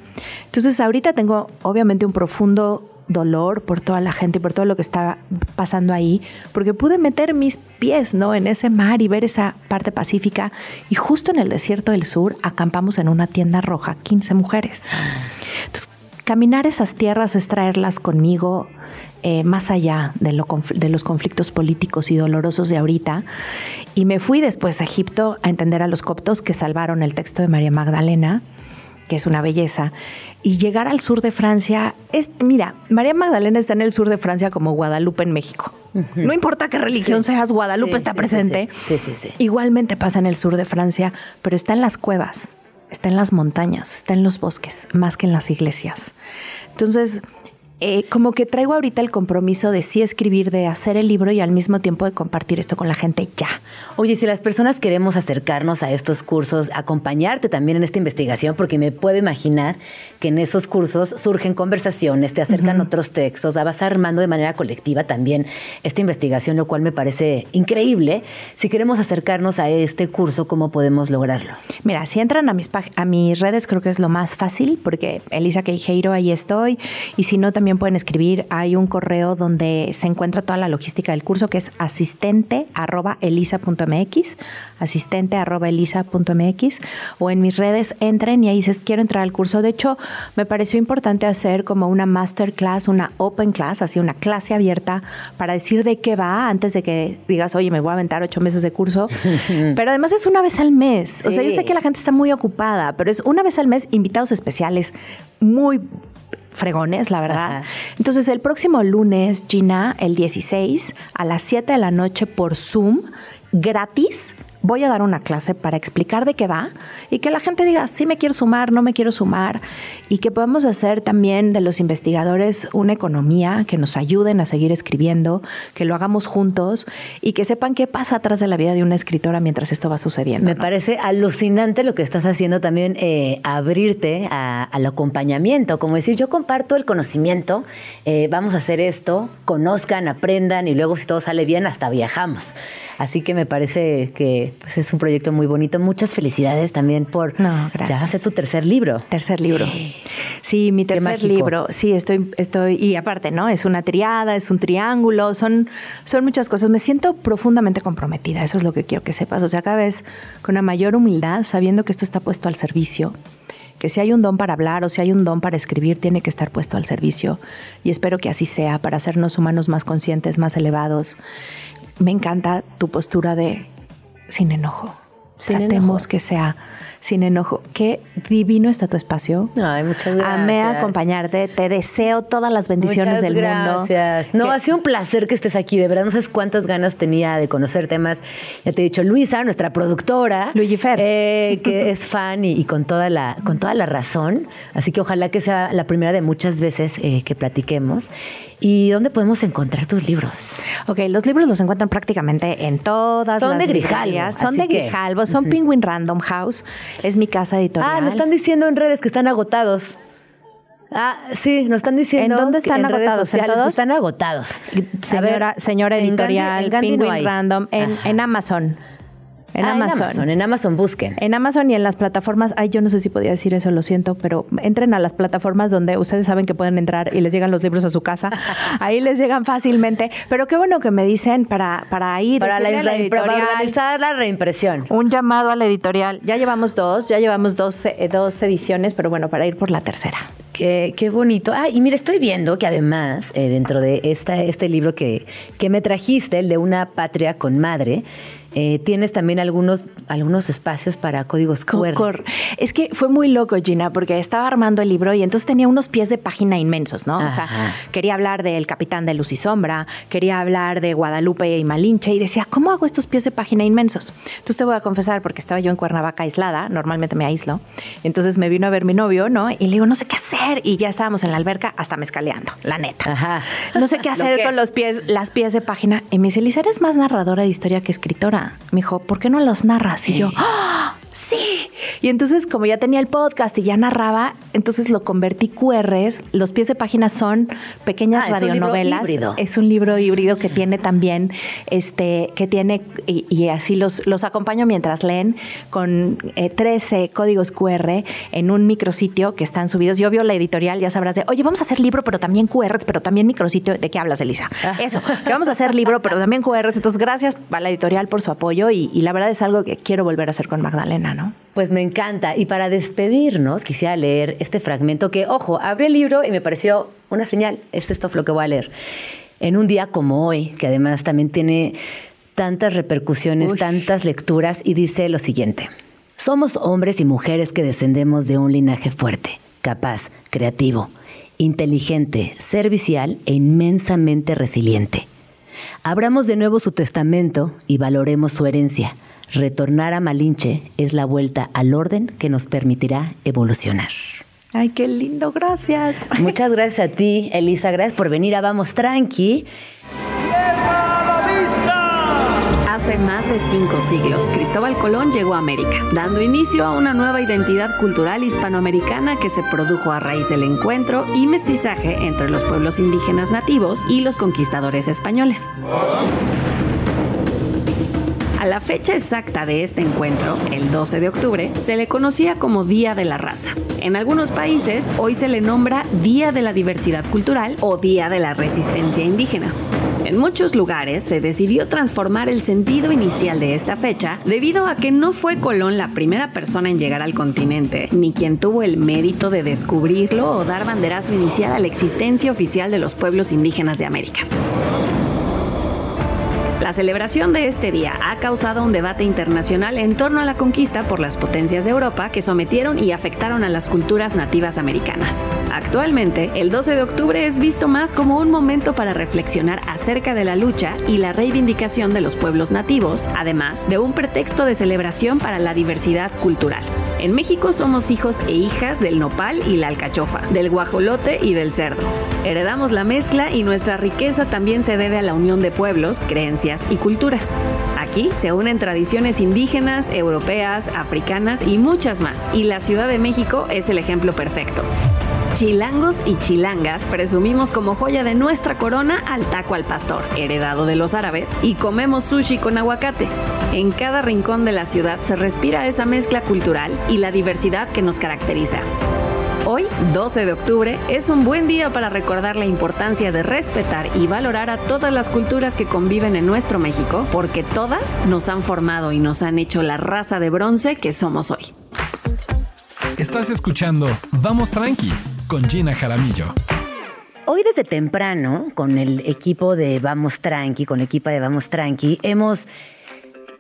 Entonces ahorita tengo obviamente un profundo dolor por toda la gente y por todo lo que está pasando ahí, porque pude meter mis pies ¿no? en ese mar y ver esa parte pacífica y justo en el desierto del sur acampamos en una tienda roja, 15 mujeres. Caminar esas tierras es traerlas conmigo eh, más allá de, de los conflictos políticos y dolorosos de ahorita. Y me fui después a Egipto a entender a los coptos que salvaron el texto de María Magdalena, que es una belleza. Y llegar al sur de Francia es, mira, María Magdalena está en el sur de Francia como Guadalupe en México. No importa qué religión Sí. seas, Guadalupe Sí, está sí, presente. Sí, sí, sí. Igualmente pasa en el sur de Francia, pero está en las cuevas, está en las montañas, está en los bosques, más que en las iglesias. Entonces, eh, como que traigo ahorita el compromiso de sí escribir, de hacer el libro y al mismo tiempo de compartir esto con la gente ya. Oye, si las personas queremos acercarnos a estos cursos, acompañarte también en esta investigación, porque me puedo imaginar que en esos cursos surgen conversaciones, te acercan otros textos, la vas armando de manera colectiva también esta investigación, lo cual me parece increíble. Si queremos acercarnos a este curso, ¿cómo podemos lograrlo? Mira, si entran a mis, a mis redes creo que es lo más fácil porque Elisa Queijeiro ahí estoy y si no también pueden escribir, hay un correo donde se encuentra toda la logística del curso que es asistente arroba elisa.mx, asistente arroba elisa.mx o en mis redes entren y ahí dices quiero entrar al curso. De hecho, me pareció importante hacer como una masterclass, una open class, así una clase abierta para decir de qué va antes de que digas, oye, me voy a aventar ocho meses de curso. pero además es una vez al mes. O sea, yo sé que la gente está muy ocupada, pero es una vez al mes invitados especiales muy fregones, la verdad. Ajá. Entonces, el próximo lunes, Gina, el 16, a las 7 de la noche por Zoom, gratis, voy a dar una clase para explicar de qué va y que la gente diga, sí me quiero sumar, no me quiero sumar, y que podamos hacer también de los investigadores una economía que nos ayuden a seguir escribiendo, que lo hagamos juntos y que sepan qué pasa atrás de la vida de una escritora mientras esto va sucediendo. Me ¿no? parece alucinante lo que estás haciendo también, eh, abrirte a- al acompañamiento, como decir, yo comparto el conocimiento, eh, vamos a hacer esto, conozcan, aprendan y luego si todo sale bien, hasta viajamos. Así que me parece que pues, es un proyecto muy bonito. Muchas felicidades también por No, gracias. ya hacer tu tercer libro. Tercer libro. Sí, mi tercer libro. Sí, estoy, estoy, y aparte, ¿no? Es una triada, es un triángulo, son, son muchas cosas. Me siento profundamente comprometida, eso es lo que quiero que sepas. O sea, cada vez con una mayor humildad, sabiendo que esto está puesto al servicio, que si hay un don para hablar o si hay un don para escribir, tiene que estar puesto al servicio. Y espero que así sea, para hacernos humanos más conscientes, más elevados. Me encanta tu postura de sin enojo. Sin Tratemos enojo. que sea sin enojo. Qué divino está tu espacio. Ay, muchas gracias. Amé acompañarte. Te deseo todas las bendiciones Muchas del mundo. gracias. No, Que- ha sido un placer que estés aquí. De verdad, no sabes cuántas ganas tenía de conocerte más. Ya te he dicho, Luisa, nuestra productora. Luigi Fer. eh, que es fan y, y con, toda la, con toda la razón. Así que ojalá que sea la primera de muchas veces eh, que platiquemos. ¿Y dónde podemos encontrar tus libros? Ok, los libros los encuentran prácticamente en todas Son las de librerías. Son de Grijalbo, son Penguin Random House. Es mi casa editorial. Ah, lo están diciendo en redes que están agotados. Ah, sí, nos están diciendo. ¿En dónde que están en redes agotados? ¿En sociales que todos? están agotados. Ver, Señora, señora en Gandhi- editorial, en Gandhi Penguin. Random, en, en Amazon. En Ah, Amazon. En Amazon, en Amazon busquen. En Amazon y en las plataformas, ay, yo no sé si podía decir eso, lo siento, pero entren a las plataformas donde ustedes saben que pueden entrar y les llegan los libros a su casa. Ahí les llegan fácilmente. Pero qué bueno que me dicen para, para ir. Para, la, decirle a re- para organizar la reimpresión. Un llamado a la editorial. Ya llevamos dos, ya llevamos dos, eh, dos ediciones, pero bueno, para ir por la tercera. Qué, qué bonito. Ah, y mira, estoy viendo que además, eh, dentro de esta, este libro que, que me trajiste, el de Una Patria con Madre, eh, tienes también algunos, algunos espacios para códigos QR. Es que fue muy loco, Gina, porque estaba armando el libro y entonces tenía unos pies de página inmensos, ¿no? O sea, quería hablar del capitán de Luz y Sombra, quería hablar de Guadalupe y Malinche y decía, ¿cómo hago estos pies de página inmensos? Entonces te voy a confesar, porque estaba yo en Cuernavaca aislada, normalmente me aíslo, entonces me vino a ver mi novio, ¿no? Y le digo, no sé qué hacer. Y ya estábamos en la alberca hasta mezcaleando, la neta. Ajá. No sé qué hacer con los pies, las pies de página. Y me dice, Lisa, eres más narradora de historia que escritora. Me dijo, ¿por qué no los narras? Y yo, ¡Ah! Sí. Y entonces, como ya tenía el podcast y ya narraba, entonces lo convertí QRs. Los pies de página son pequeñas Ah, es un libro radionovelas. híbrido. Es un libro híbrido que tiene también, este, que tiene, y, y así los, los acompaño mientras leen, con eh, 13 códigos QR en un micrositio que están subidos. Yo veo la editorial, ya sabrás de, oye, vamos a hacer libro, pero también QRs, pero también micrositio. ¿De qué hablas, Elisa? Eso, que vamos a hacer libro, pero también QRs. Entonces, gracias a la editorial por su apoyo y, y la verdad es algo que quiero volver a hacer con Magdalena, ¿no? Pues me encanta. Y para despedirnos, quisiera leer este fragmento que, ojo, abrí el libro y me pareció una señal. Es esto lo que voy a leer. En un día como hoy, que además también tiene tantas repercusiones, Uy. tantas lecturas, y dice lo siguiente. Somos hombres y mujeres que descendemos de un linaje fuerte, capaz, creativo, inteligente, servicial e inmensamente resiliente. Abramos de nuevo su testamento y valoremos su herencia. Retornar a Malinche es la vuelta al orden que nos permitirá evolucionar. Ay, qué lindo, gracias. Muchas gracias a ti, Elisa. Gracias por venir a Vamos Tranqui. Hace más de cinco siglos, Cristóbal Colón llegó a América, dando inicio a una nueva identidad cultural hispanoamericana que se produjo a raíz del encuentro y mestizaje entre los pueblos indígenas nativos y los conquistadores españoles. La fecha exacta de este encuentro, el 12 de octubre, se le conocía como Día de la Raza. En algunos países, hoy se le nombra Día de la Diversidad Cultural o Día de la Resistencia Indígena. En muchos lugares se decidió transformar el sentido inicial de esta fecha debido a que no fue Colón la primera persona en llegar al continente, ni quien tuvo el mérito de descubrirlo o dar banderazo inicial a la existencia oficial de los pueblos indígenas de América. La celebración de este día ha causado un debate internacional en torno a la conquista por las potencias de Europa que sometieron y afectaron a las culturas nativas americanas. Actualmente, el 12 de octubre es visto más como un momento para reflexionar acerca de la lucha y la reivindicación de los pueblos nativos, además de un pretexto de celebración para la diversidad cultural. En México somos hijos e hijas del nopal y la alcachofa, del guajolote y del cerdo. Heredamos la mezcla y nuestra riqueza también se debe a la unión de pueblos, creencias y culturas. Aquí se unen tradiciones indígenas, europeas, africanas y muchas más, y la Ciudad de México es el ejemplo perfecto. Chilangos y chilangas presumimos como joya de nuestra corona al taco al pastor, heredado de los árabes, y comemos sushi con aguacate. En cada rincón de la ciudad se respira esa mezcla cultural y la diversidad que nos caracteriza. Hoy, 12 de octubre, es un buen día para recordar la importancia de respetar y valorar a todas las culturas que conviven en nuestro México, porque todas nos han formado y nos han hecho la raza de bronce que somos hoy. Estás escuchando Vamos Tranqui con Gina Jaramillo. Hoy desde temprano, con el equipo de Vamos Tranqui, con la equipa de Vamos Tranqui, hemos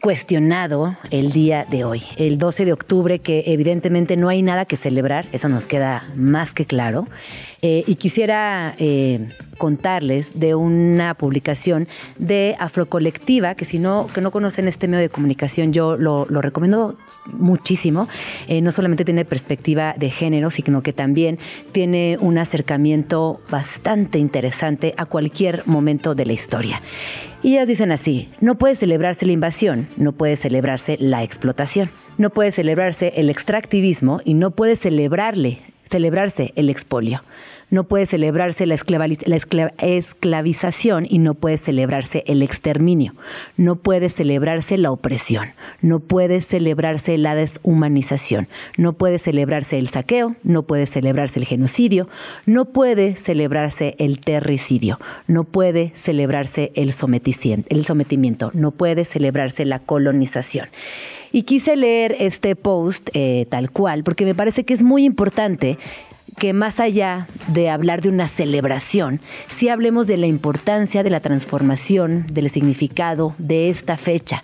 cuestionado el día de hoy, el 12 de octubre, que evidentemente no hay nada que celebrar, eso nos queda más que claro. Eh, y quisiera eh, contarles de una publicación de Afrocolectiva, que si no, que no conocen este medio de comunicación, yo lo, lo recomiendo muchísimo. Eh, no solamente tiene perspectiva de género, sino que también tiene un acercamiento bastante interesante a cualquier momento de la historia. Y ellas dicen así, no puede celebrarse la invasión, no puede celebrarse la explotación, no puede celebrarse el extractivismo y no puede celebrarle celebrarse el expolio no puede celebrarse la, esclavización y no puede celebrarse el exterminio, no puede celebrarse la opresión, no puede celebrarse la deshumanización, no puede celebrarse el saqueo, no puede celebrarse el genocidio, no puede celebrarse el terricidio, no puede celebrarse el sometimiento, no puede celebrarse la colonización. Y quise leer este post eh, tal cual, porque me parece que es muy importante que más allá de hablar de una celebración, sí hablemos de la importancia de la transformación, del significado de esta fecha,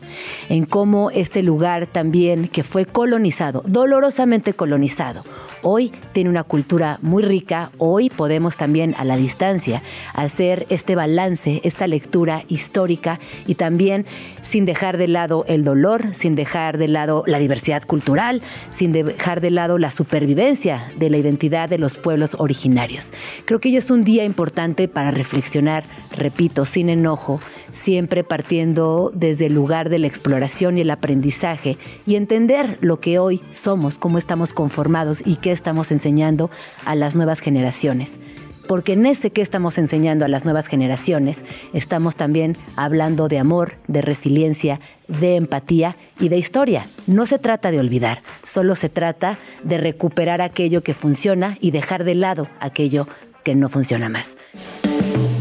en cómo este lugar también que fue colonizado, dolorosamente colonizado, hoy tiene una cultura muy rica, hoy podemos también a la distancia hacer este balance, esta lectura histórica y también sin dejar de lado el dolor, sin dejar de lado la diversidad cultural, sin dejar de lado la supervivencia de la identidad de los pueblos originarios. Creo que hoy es un día importante para reflexionar, repito, sin enojo, siempre partiendo desde el lugar de la exploración y el aprendizaje y entender lo que hoy somos, cómo estamos conformados y qué estamos enseñando a las nuevas generaciones porque en ese que estamos enseñando a las nuevas generaciones estamos también hablando de amor, de resiliencia, de empatía y de historia. No se trata de olvidar, solo se trata de recuperar aquello que funciona y dejar de lado aquello que no funciona más.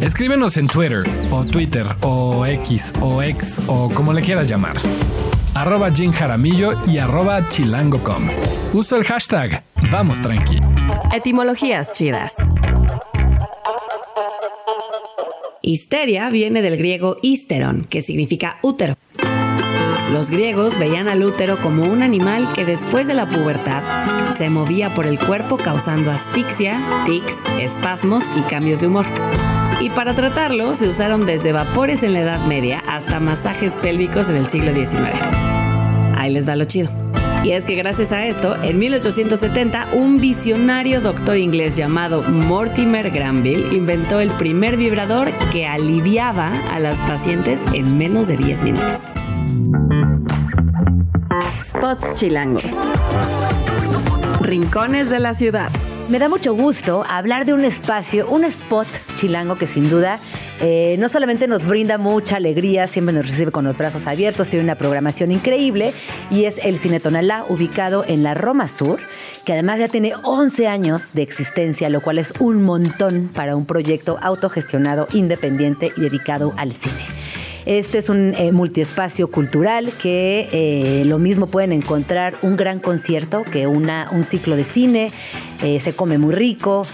Escríbenos en Twitter o Twitter o X o X o como le quieras llamar. Arroba Jim Jaramillo y arroba chilango.com. Uso el hashtag Vamos Tranqui. Etimologías chidas. Histeria viene del griego histeron, que significa útero. Los griegos veían al útero como un animal que después de la pubertad se movía por el cuerpo causando asfixia, tics, espasmos y cambios de humor. Y para tratarlo se usaron desde vapores en la Edad Media hasta masajes pélvicos en el siglo XIX. Ahí les va lo chido. Y es que gracias a esto, en 1870, un visionario doctor inglés llamado Mortimer Granville inventó el primer vibrador que aliviaba a las pacientes en menos de 10 minutos. Spots chilangos. Rincones de la ciudad. Me da mucho gusto hablar de un espacio, un spot chilango que sin duda eh, no solamente nos brinda mucha alegría, siempre nos recibe con los brazos abiertos, tiene una programación increíble y es el Cine Tonalá, ubicado en la Roma Sur, que además ya tiene 11 años de existencia, lo cual es un montón para un proyecto autogestionado, independiente y dedicado al cine. Este es un eh, multiespacio cultural que eh, lo mismo pueden encontrar un gran concierto que una, un ciclo de cine, eh, se come muy rico,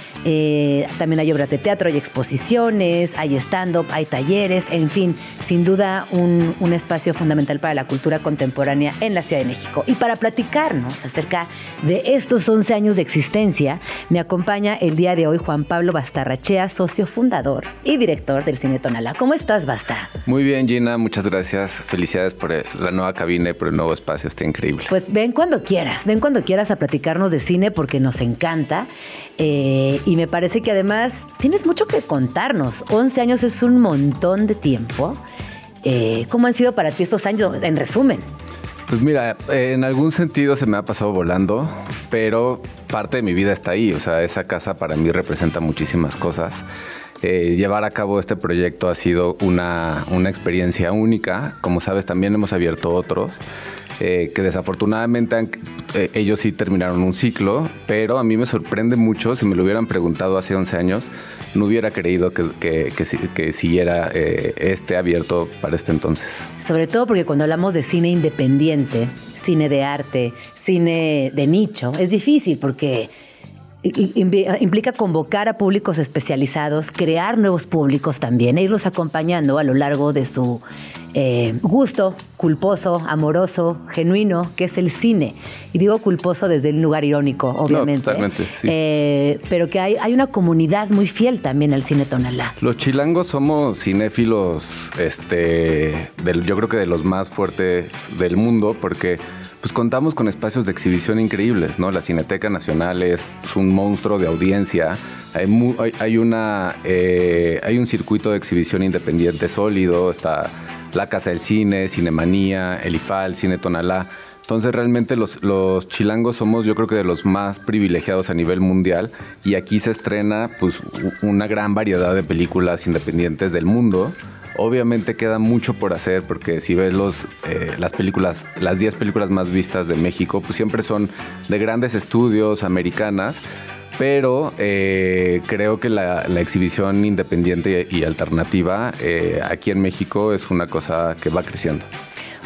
también hay obras de teatro, hay exposiciones, hay stand-up, hay talleres, en fin, sin duda un, un, espacio fundamental para la cultura contemporánea en la Ciudad de México. Y para platicarnos acerca de estos 11 años de existencia, me acompaña el día de hoy Juan Pablo Bastarrachea, socio fundador y director del Cine Tonalá. ¿Cómo estás, Basta? Muy bien Gina, muchas gracias. Felicidades por la nueva cabina y por el nuevo espacio, está increíble. Pues ven cuando quieras, ven cuando quieras a platicarnos de cine porque nos encanta. Eh, y me parece que además tienes mucho que contarnos. 11 años es un montón de tiempo. Eh, ¿Cómo han sido para ti estos años, en resumen? Pues mira, en algún sentido se me ha pasado volando, pero parte de mi vida está ahí. O sea, esa casa para mí representa muchísimas cosas. Eh, llevar a cabo este proyecto ha sido una, una experiencia única. Como sabes, también hemos abierto otros. Eh, que desafortunadamente eh, ellos sí terminaron un ciclo, pero a mí me sorprende mucho, si me lo hubieran preguntado hace 11 años, no hubiera creído que, que, que, siguiera este abierto para este entonces. Sobre todo porque cuando hablamos de cine independiente, cine de arte, cine de nicho, es difícil porque implica convocar a públicos especializados, crear nuevos públicos también, e irlos acompañando a lo largo de su eh, gusto culposo, amoroso, genuino, que es el cine. Y digo culposo desde el lugar irónico, obviamente. totalmente, sí. Eh, pero que hay, hay una comunidad muy fiel también al cine tonalá. Los chilangos somos cinéfilos, este, del, yo creo que de los más fuertes del mundo, porque pues contamos con espacios de exhibición increíbles, ¿no? La Cineteca Nacional es un monstruo de audiencia. Hay, hay, una, eh, hay un circuito de exhibición independiente sólido, está la Casa del Cine, Cinemanía, el IFAL, Cine Tonalá. Entonces realmente los, los chilangos somos yo creo que de los más privilegiados a nivel mundial y aquí se estrena pues una gran variedad de películas independientes del mundo. Obviamente queda mucho por hacer porque si ves los, eh, las películas, las 10 películas más vistas de México, pues siempre son de grandes estudios americanas pero eh, creo que la, exhibición independiente y alternativa eh, aquí en México es una cosa que va creciendo.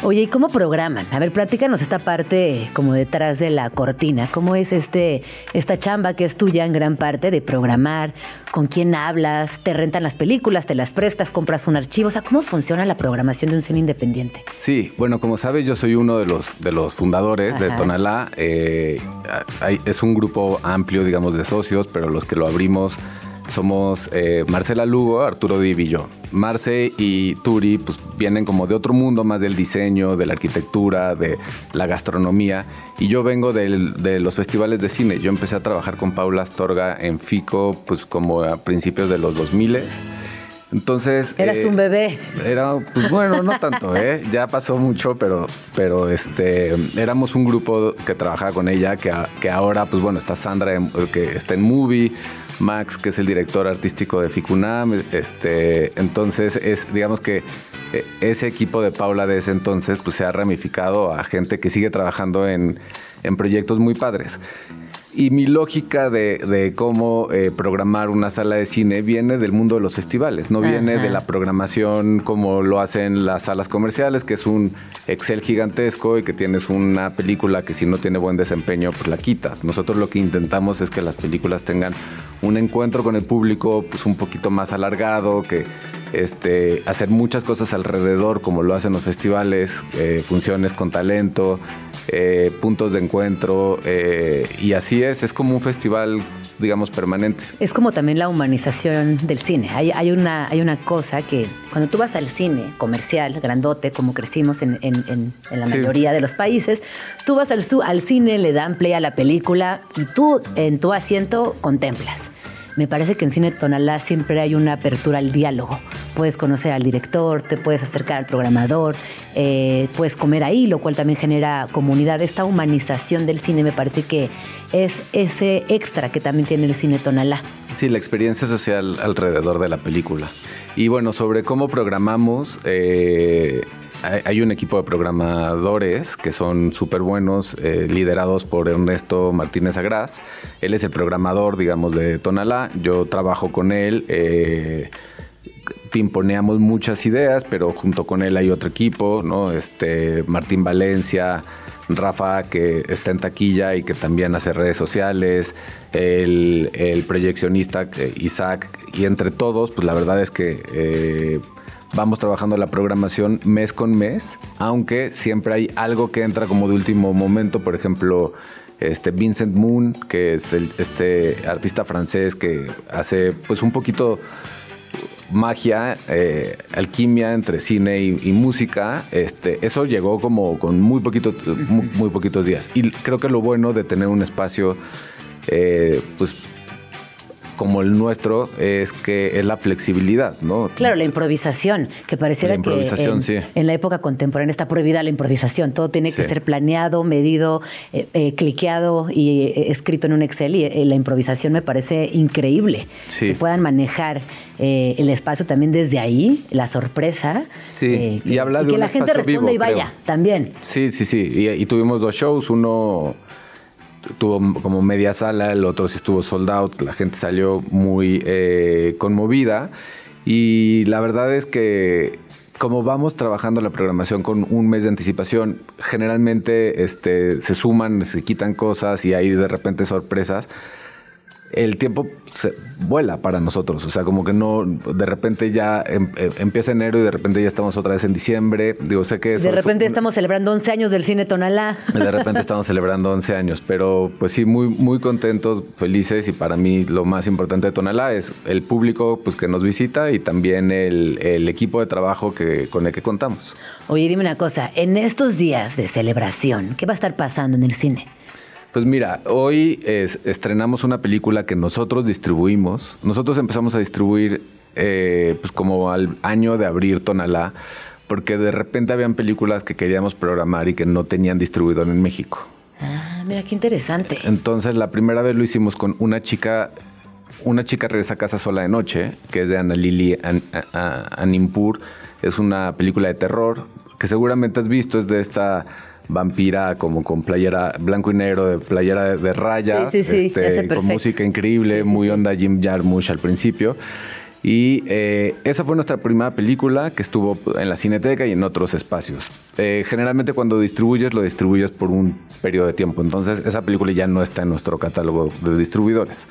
Oye, ¿y cómo programan? A ver, platícanos esta parte como detrás de la cortina. ¿Cómo es este esta chamba que es tuya en gran parte de programar? ¿Con quién hablas? ¿Te rentan las películas? ¿Te las prestas? ¿Compras un archivo? O sea, ¿cómo funciona la programación de un cine independiente? Sí, bueno, como sabes, yo soy uno de los, de los fundadores de Tonalá. Eh, es un grupo amplio, digamos, de socios, pero los que lo abrimos somos eh, Marcela Lugo, Arturo Div y yo. Marce y Turi pues, vienen como de otro mundo, más del diseño, de la arquitectura, de la gastronomía. Y yo vengo de los festivales de cine. Yo empecé a trabajar con Paula Astorga en FICO pues como a principios de los 2000 entonces. Eras eh, un bebé. Era, pues bueno, no tanto, ¿eh? Ya pasó mucho, pero, pero este, éramos un grupo que trabajaba con ella, que, que ahora, pues bueno, está Sandra, que está en Movie, Max, que es el director artístico de Ficunam. Este, entonces, es, digamos que eh, ese equipo de Paula de ese entonces, pues se ha ramificado a gente que sigue trabajando en, en proyectos muy padres. Y mi lógica de, cómo eh, programar una sala de cine viene del mundo de los festivales, no viene de la programación como lo hacen las salas comerciales, que es un Excel gigantesco y que tienes una película que si no tiene buen desempeño, pues la quitas. Nosotros lo que intentamos es que las películas tengan un encuentro con el público pues un poquito más alargado, que este, hacer muchas cosas alrededor, como lo hacen los festivales, eh, funciones con talento, eh, puntos de encuentro, eh, y así es, es como un festival, digamos, permanente. Es como también la humanización del cine. Hay, hay, una, hay una cosa que cuando tú vas al cine comercial, grandote, como crecimos en, en, en, la mayoría de los países, tú vas al, al cine, le dan play a la película y tú en tu asiento contemplas me parece que en Cine Tonalá siempre hay una apertura al diálogo. Puedes conocer al director, te puedes acercar al programador, eh, puedes comer ahí, lo cual también genera comunidad. Esta humanización del cine me parece que es ese extra que también tiene el Cine Tonalá. Sí, la experiencia social alrededor de la película. Y bueno, sobre cómo programamos, eh, hay un equipo de programadores que son súper buenos, eh, liderados por Ernesto Martínez Agraz. Él es el programador, digamos, de Tonalá. Yo trabajo con él. Eh, muchas ideas, pero junto con él hay otro equipo, ¿no? Este, Martín Valencia, Rafa, que está en taquilla y que también hace redes sociales, el, proyeccionista eh, Isaac, y entre todos, pues la verdad es que eh, vamos trabajando la programación mes con mes, aunque siempre hay algo que entra como de último momento, por ejemplo, este Vincent Moon, que es el, este artista francés que hace pues un poquito magia, eh, alquimia entre cine y, música, este, eso llegó como con muy, poquito, muy, poquitos días. Y creo que lo bueno de tener un espacio, eh, pues como el nuestro es que es la flexibilidad, ¿no? Claro, la improvisación, que pareciera que en, la época contemporánea está prohibida la improvisación, todo tiene que ser planeado, medido, eh, eh, cliqueado y eh, escrito en un Excel y la improvisación me parece increíble, que puedan manejar el espacio también desde ahí, la sorpresa, sí. y, habla que la gente responda y vaya también. Sí, sí, sí, y tuvimos dos shows, uno tuvo como media sala, el otro sí estuvo sold out, la gente salió muy eh, conmovida. Y la verdad es que como vamos trabajando la programación con un mes de anticipación, generalmente este, se suman, se quitan cosas y hay de repente sorpresas el tiempo se vuela para nosotros. O sea, como que no, de repente ya em, eh, empieza enero y de repente ya estamos otra vez en diciembre. Digo, sé que De repente estamos celebrando 11 años del cine Tonalá. De repente estamos celebrando 11 años, pero pues sí, muy, muy contentos, felices y para mí lo más importante de Tonalá es el público pues, que nos visita y también el, el equipo de trabajo que, con el que contamos. Oye, dime una cosa, en estos días de celebración, ¿qué va a estar pasando en el cine? Pues mira, hoy estrenamos una película que nosotros distribuimos. Nosotros empezamos a distribuir, eh, pues como al año de abrir Tonalá, porque de repente habían películas que queríamos programar y que no tenían distribuidor en México. Ah, mira, qué interesante. Entonces la primera vez lo hicimos con una chica, una chica regresa a casa sola de noche, que es de Ana Lili An- Animpur. Es una película de terror que seguramente has visto, es de esta vampira como con playera blanco y negro, de playera de, de rayas, Sí, sí, sí, este, con música increíble, muy onda Jim Jarmusch al principio. Y eh, esa fue nuestra primera película que estuvo en la Cineteca y en otros espacios. Eh, generalmente cuando distribuyes, lo distribuyes por un periodo de tiempo. Entonces esa película ya no está en nuestro catálogo de distribuidores.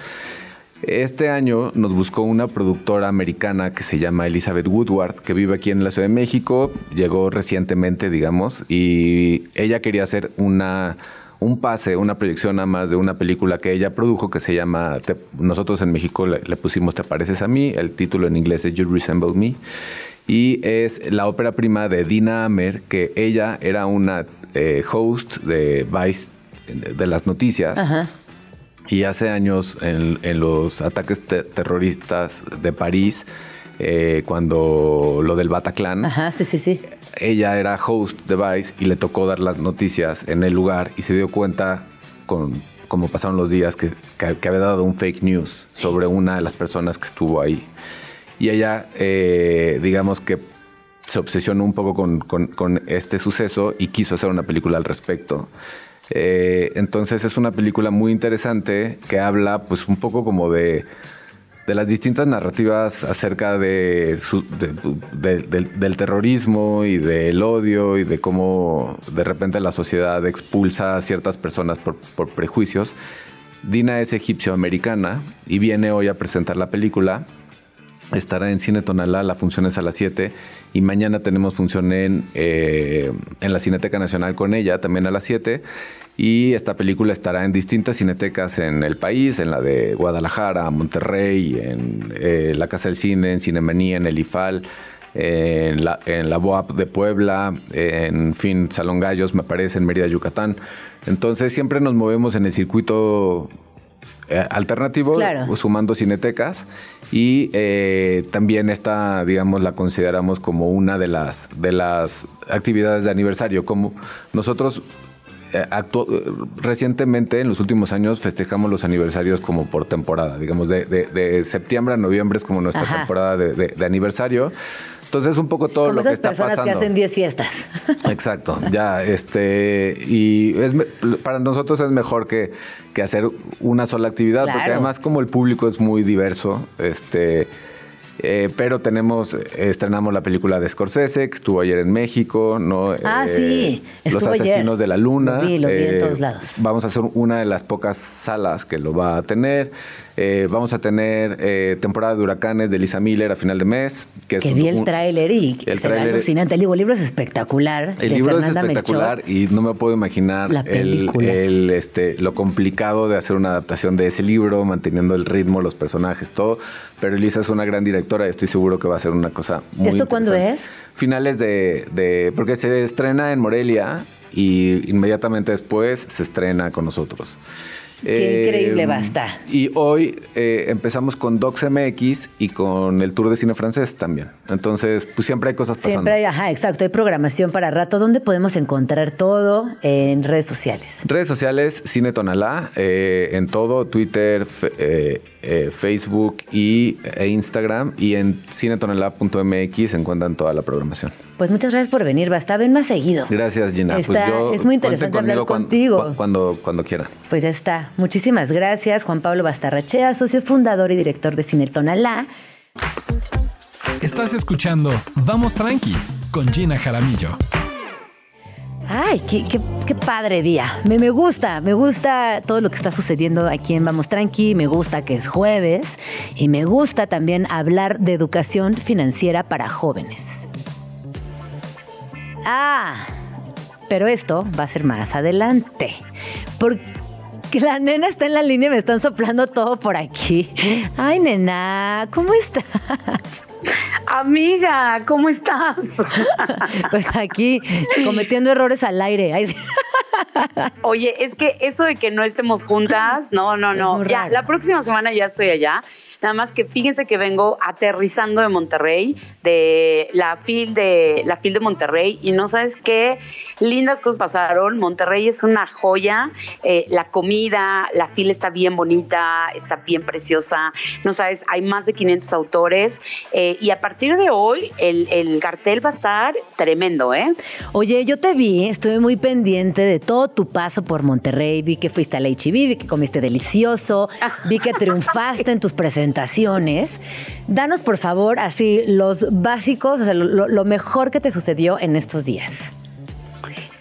Este año nos buscó una productora americana que se llama Elizabeth Woodward, que vive aquí en la Ciudad de México, llegó recientemente, digamos, y ella quería hacer una, un pase, una proyección nada más de una película que ella produjo que se llama, nosotros en México le, le pusimos Te pareces a mí, el título en inglés es You Resemble Me, y es la ópera prima de Dina Amer, que ella era una eh, host de Vice, de las noticias. Ajá. Y hace años, en, en los ataques te- terroristas de París, eh, cuando lo del Bataclan, Ajá, sí, sí, sí. ella era host de Vice y le tocó dar las noticias en el lugar y se dio cuenta, con como pasaron los días, que, que- que había dado un fake news sobre una de las personas que estuvo ahí. Y ella, eh, digamos que se obsesionó un poco con, con- con este suceso y quiso hacer una película al respecto. Eh, entonces es una película muy interesante que habla pues un poco como de, de las distintas narrativas acerca de, del terrorismo y del odio y de cómo de repente la sociedad expulsa a ciertas personas por, por prejuicios. Dina es egipcio-americana y viene hoy a presentar la película. Estará en Cine Tonalá, la función es a las 7 y mañana tenemos función en, eh, en la Cineteca Nacional con ella, también a las 7. Y esta película estará en distintas cinetecas en el país, en la de Guadalajara, Monterrey, en eh, la Casa del Cine, en Cinemanía, en el IFAL, en la, en la BOAP de Puebla, en fin, Salón Gallos, me parece, en Mérida, Yucatán. Entonces siempre nos movemos en el circuito eh, alternativo, Claro. sumando cinetecas y eh, también esta, digamos, la consideramos como una de las de las actividades de aniversario. Como nosotros recientemente, en los últimos años, festejamos los aniversarios como por temporada, digamos, de, de- de septiembre a noviembre es como nuestra Ajá. temporada de, de- aniversario. Entonces, un poco todo Como lo que esas está personas pasando. que hacen 10 fiestas. Exacto, ya, este, y es, para nosotros es mejor que, que hacer una sola actividad, porque además como el público es muy diverso, este, eh, pero tenemos, estrenamos la película de Scorsese, que estuvo ayer en México, ¿no? Ah, Eh, sí, Los ayer. Asesinos de la Luna. Lo vi, lo vi en eh, todos lados. Vamos a hacer una de las pocas salas que lo va a tener. Eh, vamos a tener eh, temporada de huracanes de Lisa Miller a final de mes. Que, es Que un- vi el tráiler y el tráiler- alucinante. El libro, es espectacular. el de libro es espectacular Melchor. y no me puedo imaginar el, el, este, lo complicado de hacer una adaptación de ese libro, manteniendo el ritmo, los personajes, todo. Pero Elisa es una gran directora y estoy seguro que va a ser una cosa muy ¿Esto cuándo es? Finales de, de... Porque se estrena en Morelia y inmediatamente después se estrena con nosotros. Qué increíble va a estar. Y hoy eh, empezamos con Docs MX y con el Tour de Cine Francés también. Entonces, pues siempre hay cosas pasando. Siempre hay, ajá, exacto, hay programación para rato. ¿Dónde podemos encontrar todo en redes sociales? Redes sociales, Cine Tonalá, eh, en todo, Twitter, fe- eh, Facebook y, e Instagram. Y en cinetonalá.mx se encuentran toda la programación. Pues muchas gracias por venir, basta, ven más seguido. Gracias, Gina. Pues es muy interesante hablar contigo. cuan- Cuando, cuando quieran. Pues ya está. Muchísimas gracias, Juan Pablo Bastarrachea, socio fundador y director de Cine Tonalá. Estás escuchando Vamos Tranqui con Gina Jaramillo. Ay, qué, qué- qué padre día. Me, gusta, me gusta todo lo que está sucediendo aquí en Vamos Tranqui, me gusta que es jueves y me gusta también hablar de educación financiera para jóvenes. Ah, pero esto va a ser más adelante. Porque la nena está en la línea y me están soplando todo por aquí. Ay, nena, ¿cómo estás? Amiga, ¿cómo estás? Pues aquí cometiendo errores al aire. Oye, es que eso de que no estemos juntas, no, no, no. Ya, la próxima semana ya estoy allá. Nada más que fíjense que vengo aterrizando de Monterrey, de la FIL de la FIL de Monterrey y no sabes qué lindas cosas pasaron. Monterrey es una joya, eh, la comida, la FIL está bien bonita, está bien preciosa. No sabes, hay más de 500 autores eh, y a partir de hoy el, el cartel va a estar tremendo, ¿eh? Oye, yo te vi, estuve muy pendiente de todo tu paso por Monterrey, vi que fuiste a la HB, vi que comiste delicioso, vi que triunfaste en tus presentaciones. Danos, por favor, así los básicos, o sea, lo, lo mejor que te sucedió en estos días.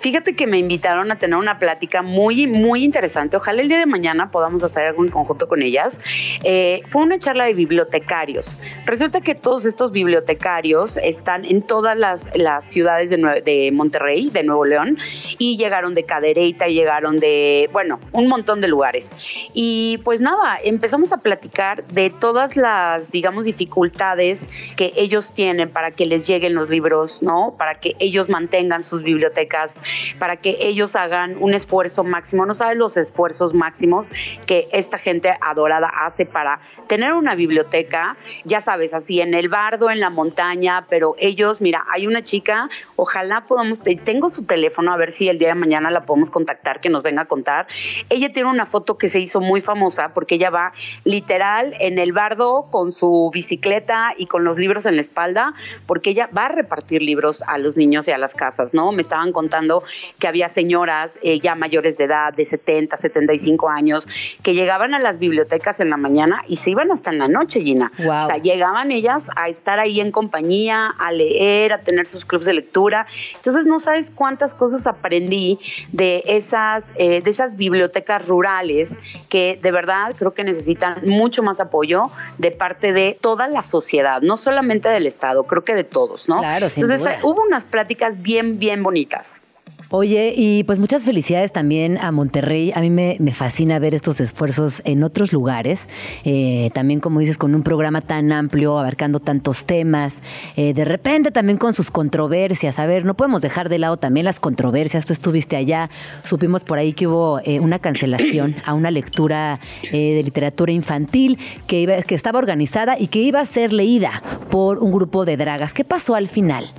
Fíjate que me invitaron a tener una plática muy, muy interesante. Ojalá el día de mañana podamos hacer algo en conjunto con ellas. Eh, fue una charla de bibliotecarios. Resulta que todos estos bibliotecarios están en todas las, las ciudades de, de, Monterrey, de Nuevo León, y llegaron de Cadereyta, llegaron de, bueno, un montón de lugares. Y pues nada, empezamos a platicar de todas las, digamos, dificultades que ellos tienen para que les lleguen los libros, ¿no? Para que ellos mantengan sus bibliotecas para que ellos hagan un esfuerzo máximo. No sabes los esfuerzos máximos que esta gente adorada hace para tener una biblioteca, ya sabes, así en el bardo, en la montaña, pero ellos, mira, hay una chica, ojalá podamos, tengo su teléfono, a ver si el día de mañana la podemos contactar, que nos venga a contar. Ella tiene una foto que se hizo muy famosa porque ella va literal en el bardo con su bicicleta y con los libros en la espalda, porque ella va a repartir libros a los niños y a las casas, ¿no? Me estaban contando que había señoras eh, ya mayores de edad, de 70, 75 años, que llegaban a las bibliotecas en la mañana y se iban hasta en la noche, Gina. O sea, llegaban ellas a estar ahí en compañía, a leer, a tener sus clubes de lectura. Entonces, no sabes cuántas cosas aprendí de esas, eh, de esas bibliotecas rurales que de verdad creo que necesitan mucho más apoyo de parte de toda la sociedad, no solamente del Estado, creo que de todos, ¿no? Claro, Entonces, hubo unas pláticas bien, bien bonitas. Oye, y pues muchas felicidades también a Monterrey. A mí me, fascina ver estos esfuerzos en otros lugares. Eh, también, como dices, con un programa tan amplio, abarcando tantos temas. Eh, de repente también con sus controversias. A ver, no podemos dejar de lado también las controversias. Tú estuviste allá, supimos por ahí que hubo eh, una cancelación a una lectura de literatura infantil que, iba, que estaba organizada y que iba a ser leída por un grupo de dragas. ¿Qué pasó al final?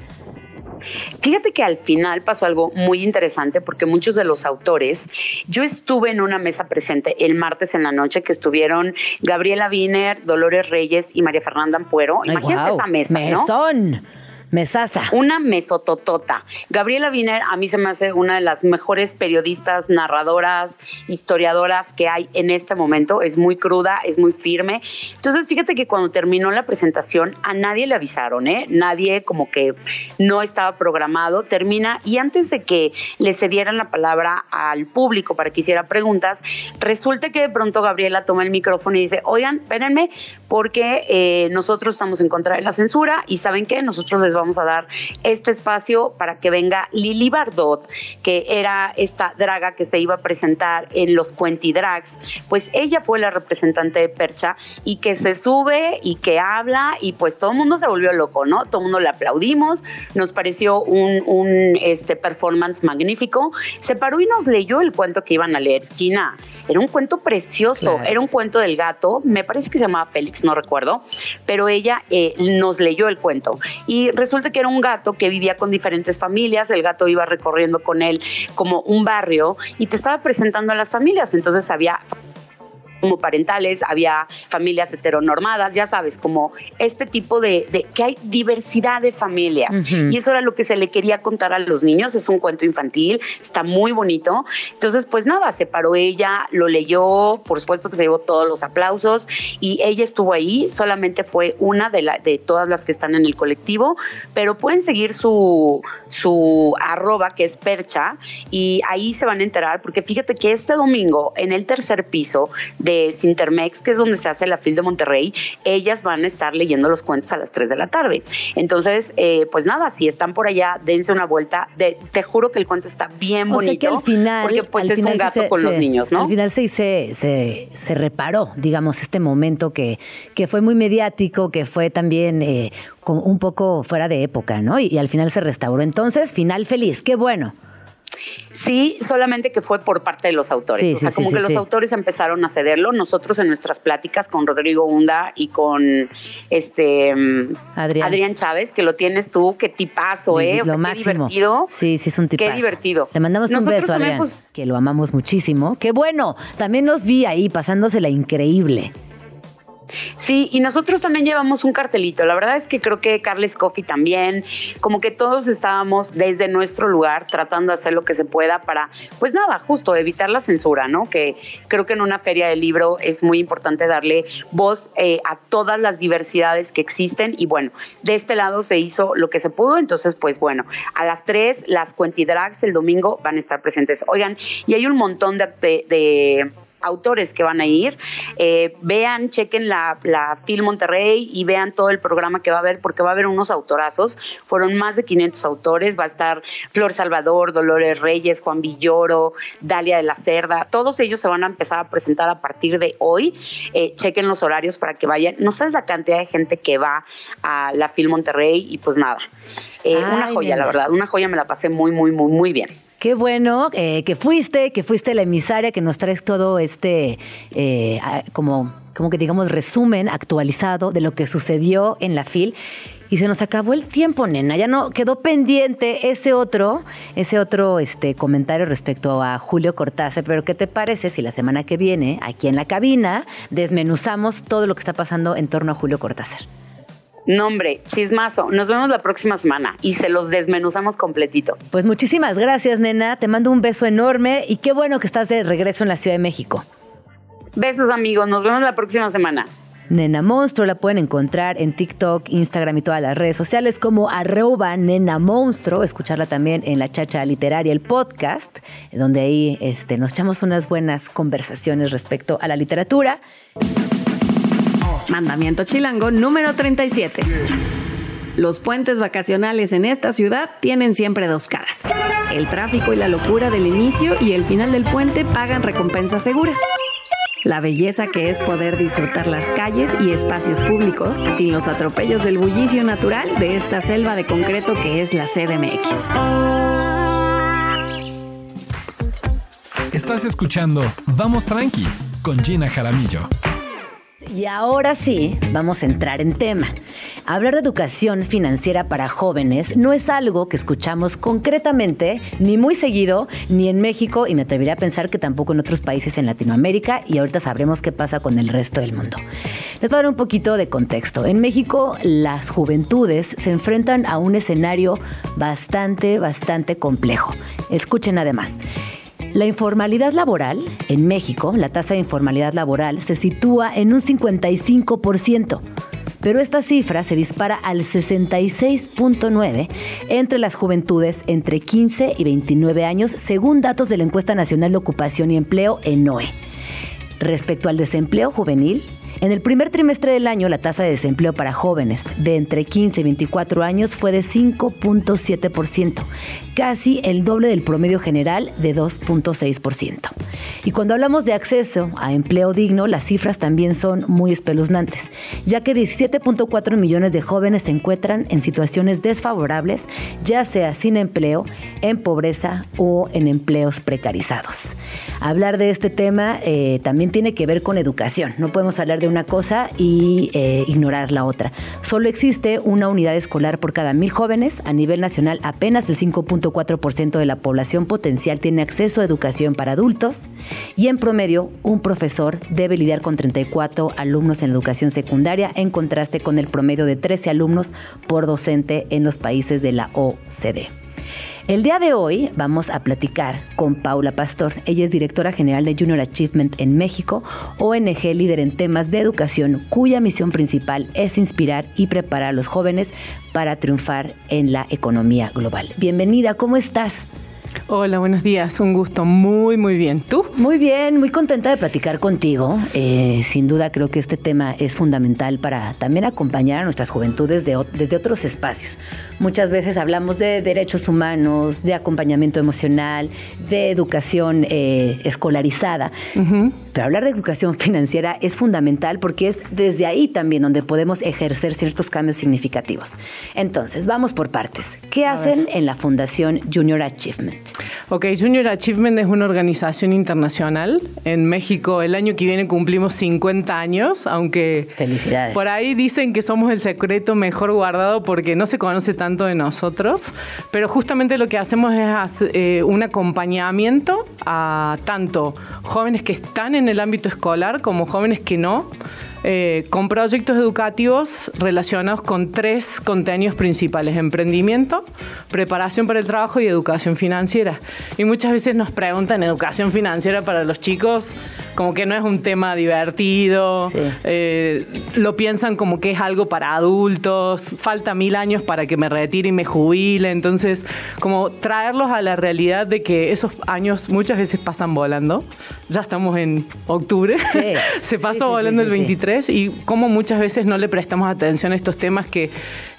Fíjate que al final pasó algo muy interesante porque muchos de los autores, yo estuve en una mesa presente el martes en la noche que estuvieron Gabriela Wiener, Dolores Reyes y María Fernanda Ampuero. Imagínate esa mesa, Mesón. Mesasa. Una mesototota. Gabriela Wiener a mí se me hace una de las mejores periodistas, narradoras, historiadoras que hay en este momento. Es muy cruda, es muy firme. Entonces, fíjate que cuando terminó la presentación, a nadie le avisaron, ¿eh? Nadie como que no estaba programado. Termina y antes de que le cedieran la palabra al público para que hiciera preguntas, resulta que de pronto Gabriela toma el micrófono y dice, oigan, espérenme, porque eh, nosotros estamos en contra de la censura y ¿saben qué? Nosotros les vamos a dar este espacio para que venga Lili Bardot, que era esta draga que se iba a presentar en los Cuentidrags, pues ella fue la representante de Percha y que se sube y que habla y pues todo el mundo se volvió loco, ¿no? Todo el mundo le aplaudimos, nos pareció un, un este, performance magnífico, se paró y nos leyó el cuento que iban a leer. Gina, era un cuento precioso, era un cuento del gato, me parece que se llamaba Félix, no recuerdo, pero ella eh, nos leyó el cuento y resulta que era un gato que vivía con diferentes familias, el gato iba recorriendo con él como un barrio y te estaba presentando a las familias, entonces había parentales, había familias heteronormadas, ya sabes, como este tipo de, que hay diversidad de familias. Y eso era lo que se le quería contar a los niños, es un cuento infantil, está muy bonito. Entonces, pues nada, se paró ella, lo leyó, por supuesto que se llevó todos los aplausos y ella estuvo ahí, solamente fue una de, la, de todas las que están en el colectivo, pero pueden seguir su, su arroba que es percha y ahí se van a enterar porque fíjate que este domingo en el tercer piso de Sintermex, que es donde se hace la FIL de Monterrey, ellas van a estar leyendo los cuentos a las 3 de la tarde. Entonces, eh, pues nada, si están por allá, dense una vuelta. De, te juro que el cuento está bien bonito. O que al final. Porque pues es un gato con los niños, ¿no? Al final se, se, se, reparó, digamos, este momento que, que fue muy mediático, que fue también eh, un poco fuera de época, ¿no? y al final se restauró. Entonces, final feliz, qué bueno. Sí, solamente que fue por parte de los autores. o sea, como que los autores empezaron a cederlo. Nosotros en nuestras pláticas con Rodrigo Hunda y con este Adrián, Chávez, que lo tienes tú, qué tipazo, ¿eh? O sea, qué divertido. Sí, sí, es un tipazo. Qué divertido. Le mandamos un beso, Adrián, pues, que lo amamos muchísimo. Qué bueno, también los vi ahí pasándosela increíble. Sí, y nosotros también llevamos un cartelito. La verdad es que creo que Carles Coffee también, como que todos estábamos desde nuestro lugar tratando de hacer lo que se pueda para, pues nada, justo evitar la censura, ¿no? Que creo que en una feria de libro es muy importante darle voz eh, a todas las diversidades que existen. Y bueno, de este lado se hizo lo que se pudo. Entonces, pues bueno, a las tres, las Cuentidrags el domingo van a estar presentes. Oigan, y hay un montón de, de autores que van a ir. Eh, vean, chequen la, la Film Monterrey y vean todo el programa que va a haber, porque va a haber unos autorazos. Fueron más de 500 autores. Va a estar Flor Salvador, Dolores Reyes, Juan Villoro, Dalia de la Cerda. Todos ellos se van a empezar a presentar a partir de hoy. Eh, chequen los horarios para que vayan. No sabes la cantidad de gente que va a la Film Monterrey y pues nada. Eh, una joya, la verdad. Una joya, me la pasé muy, muy, muy, muy bien. Qué bueno eh, que fuiste, que fuiste la emisaria, que nos traes todo este, eh, como, como que digamos, resumen actualizado de lo que sucedió en la FIL. Y se nos acabó el tiempo, nena. Ya no quedó pendiente ese otro, ese otro este, comentario respecto a Julio Cortázar. Pero ¿qué te parece si la semana que viene, aquí en la cabina, desmenuzamos todo lo que está pasando en torno a Julio Cortázar? Nombre, chismazo. Nos vemos la próxima semana y se los desmenuzamos completito. Pues muchísimas gracias, nena. Te mando un beso enorme y qué bueno que estás de regreso en la Ciudad de México. Besos, amigos. Nos vemos la próxima semana. Nena Monstruo la pueden encontrar en TikTok, Instagram y todas las redes sociales como arroba Nena Monstruo. Escucharla también en La Chacha Literaria, el podcast, donde ahí este, nos echamos unas buenas conversaciones respecto a la literatura. Mandamiento chilango número 37. Los puentes vacacionales en esta ciudad tienen siempre dos caras. El tráfico y la locura del inicio y el final del puente pagan recompensa segura. La belleza que es poder disfrutar las calles y espacios públicos sin los atropellos del bullicio natural de esta selva de concreto que es la CDMX. Estás escuchando Vamos Tranqui con Gina Jaramillo. Y ahora sí, vamos a entrar en tema. Hablar de educación financiera para jóvenes no es algo que escuchamos concretamente, ni muy seguido, ni en México, y me atrevería a pensar que tampoco en otros países en Latinoamérica, y ahorita sabremos qué pasa con el resto del mundo. Les voy a dar un poquito de contexto. En México, las juventudes se enfrentan a un escenario bastante, bastante complejo. Escuchen además. La informalidad laboral en México, la tasa de informalidad laboral se sitúa en un 55%, pero esta cifra se dispara al 66.9 entre las juventudes entre 15 y 29 años, según datos de la encuesta nacional de ocupación y empleo en NOE. Respecto al desempleo juvenil, en el primer trimestre del año, la tasa de desempleo para jóvenes de entre 15 y 24 años fue de 5.7%, casi el doble del promedio general de 2.6%. Y cuando hablamos de acceso a empleo digno, las cifras también son muy espeluznantes, ya que 17.4 millones de jóvenes se encuentran en situaciones desfavorables, ya sea sin empleo, en pobreza o en empleos precarizados. Hablar de este tema eh, también tiene que ver con educación. No podemos hablar de una cosa y eh, ignorar la otra. Solo existe una unidad escolar por cada mil jóvenes. A nivel nacional, apenas el 5.4% de la población potencial tiene acceso a educación para adultos. Y en promedio, un profesor debe lidiar con 34 alumnos en educación secundaria, en contraste con el promedio de 13 alumnos por docente en los países de la OCDE. El día de hoy vamos a platicar con Paula Pastor. Ella es directora general de Junior Achievement en México, ONG líder en temas de educación, cuya misión principal es inspirar y preparar a los jóvenes para triunfar en la economía global. Bienvenida, ¿cómo estás? Hola, buenos días. Un gusto. Muy, muy bien. ¿Tú? Muy bien, muy contenta de platicar contigo. Eh, sin duda creo que este tema es fundamental para también acompañar a nuestras juventudes desde otros espacios. Muchas veces hablamos de derechos humanos, de acompañamiento emocional, de educación eh, escolarizada. Pero hablar de educación financiera es fundamental porque es desde ahí también donde podemos ejercer ciertos cambios significativos. Entonces, vamos por partes. ¿Qué hacen en la Fundación Junior Achievement? Ok, Junior Achievement es una organización internacional. En México el año que viene cumplimos 50 años, aunque Felicidades. por ahí dicen que somos el secreto mejor guardado porque no se conoce tanto de nosotros, pero justamente lo que hacemos es hacer, eh, un acompañamiento a tanto jóvenes que están en el ámbito escolar como jóvenes que no eh, con proyectos educativos relacionados con tres contenidos principales, emprendimiento, preparación para el trabajo y educación financiera. Y muchas veces nos preguntan educación financiera para los chicos, como que no es un tema divertido, sí. eh, lo piensan como que es algo para adultos, falta mil años para que me retire y me jubile, entonces como traerlos a la realidad de que esos años muchas veces pasan volando, ya estamos en octubre, sí. se pasó sí, volando el 23 y cómo muchas veces no le prestamos atención a estos temas que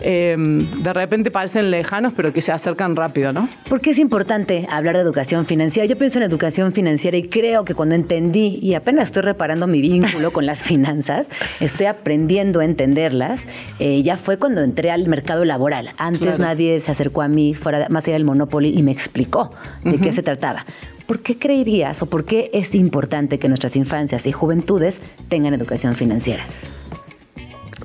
em, de repente parecen lejanos, pero que se acercan rápido, ¿no? Porque es importante hablar de educación financiera. Yo pienso en educación financiera y creo que cuando entendí y apenas estoy reparando mi vínculo con las finanzas, estoy aprendiendo a entenderlas, eh, ya fue cuando entré al mercado laboral. Antes nadie se acercó a mí fuera, más allá del Monopoly y me explicó de qué se trataba. ¿Por qué creerías o por qué es importante que nuestras infancias y juventudes tengan educación financiera?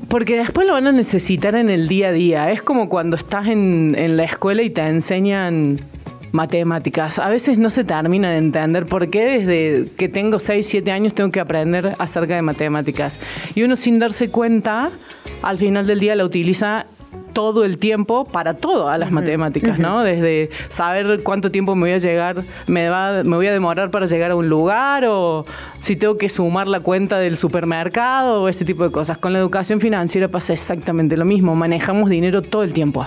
Porque después lo van a necesitar en el día a día. Es como cuando estás en, la escuela y te enseñan matemáticas. A veces no se termina de entender por qué desde que tengo 6, 7 años tengo que aprender acerca de matemáticas. Y uno sin darse cuenta, al final del día la utiliza todo el tiempo para todo a las matemáticas, ¿no? Desde saber cuánto tiempo me voy a llegar, me, va, me voy a demorar para llegar a un lugar o si tengo que sumar la cuenta del supermercado o ese tipo de cosas. Con la educación financiera pasa exactamente lo mismo, manejamos dinero todo el tiempo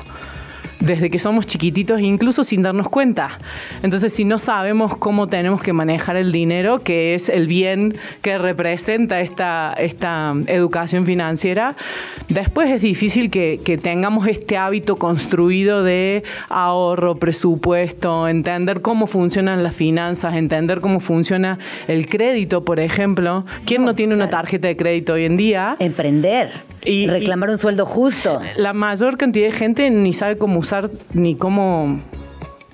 desde que somos chiquititos, incluso sin darnos cuenta. Entonces, si no sabemos cómo tenemos que manejar el dinero, que es el bien que representa esta, esta educación financiera, después es difícil que, que tengamos este hábito construido de ahorro, presupuesto, entender cómo funcionan las finanzas, entender cómo funciona el crédito, por ejemplo. ¿Quién no, tiene una tarjeta de crédito hoy en día? Emprender, Y- reclamar un sueldo justo. la mayor cantidad de gente ni sabe cómo ni cómo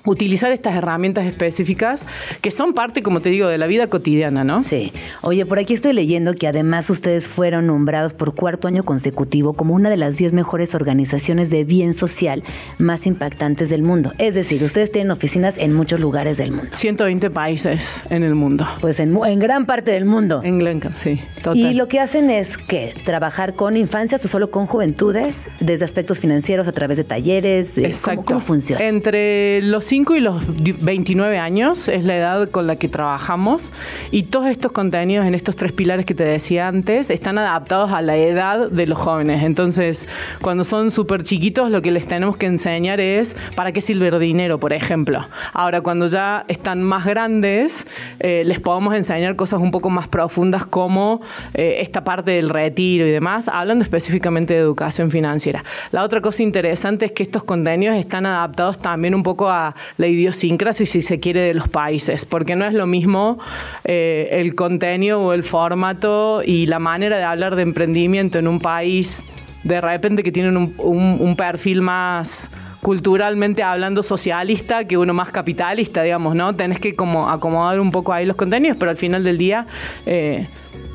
utilizar estas herramientas específicas que son parte, como te digo, de la vida cotidiana, ¿no? Sí. Oye, por aquí estoy leyendo que además ustedes fueron nombrados por cuarto año consecutivo como una de las 10 mejores organizaciones de bien social más impactantes del mundo. Es decir, ustedes tienen oficinas en muchos lugares del mundo. 120 países en el mundo. Pues en, en gran parte del mundo. En Glencar, sí, total. Y lo que hacen es que trabajar con infancias o solo con juventudes, desde aspectos financieros a través de talleres. Exacto. ¿Cómo, cómo funciona? Entre los 5 y los 29 años es la edad con la que trabajamos y todos estos contenidos en estos tres pilares que te decía antes están adaptados a la edad de los jóvenes. Entonces, cuando son súper chiquitos, lo que les tenemos que enseñar es para qué sirve el dinero, por ejemplo. Ahora, cuando ya están más grandes, eh, les podemos enseñar cosas un poco más profundas como eh, esta parte del retiro y demás, hablando específicamente de educación financiera. La otra cosa interesante es que estos contenidos están adaptados también un poco a la idiosincrasia, si se quiere, de los países, porque no es lo mismo eh, el contenido o el formato y la manera de hablar de emprendimiento en un país de repente que tienen un, un- un perfil más culturalmente hablando socialista que uno más capitalista, digamos, ¿no? Tenés que como acomodar un poco ahí los contenidos, pero al final del día eh,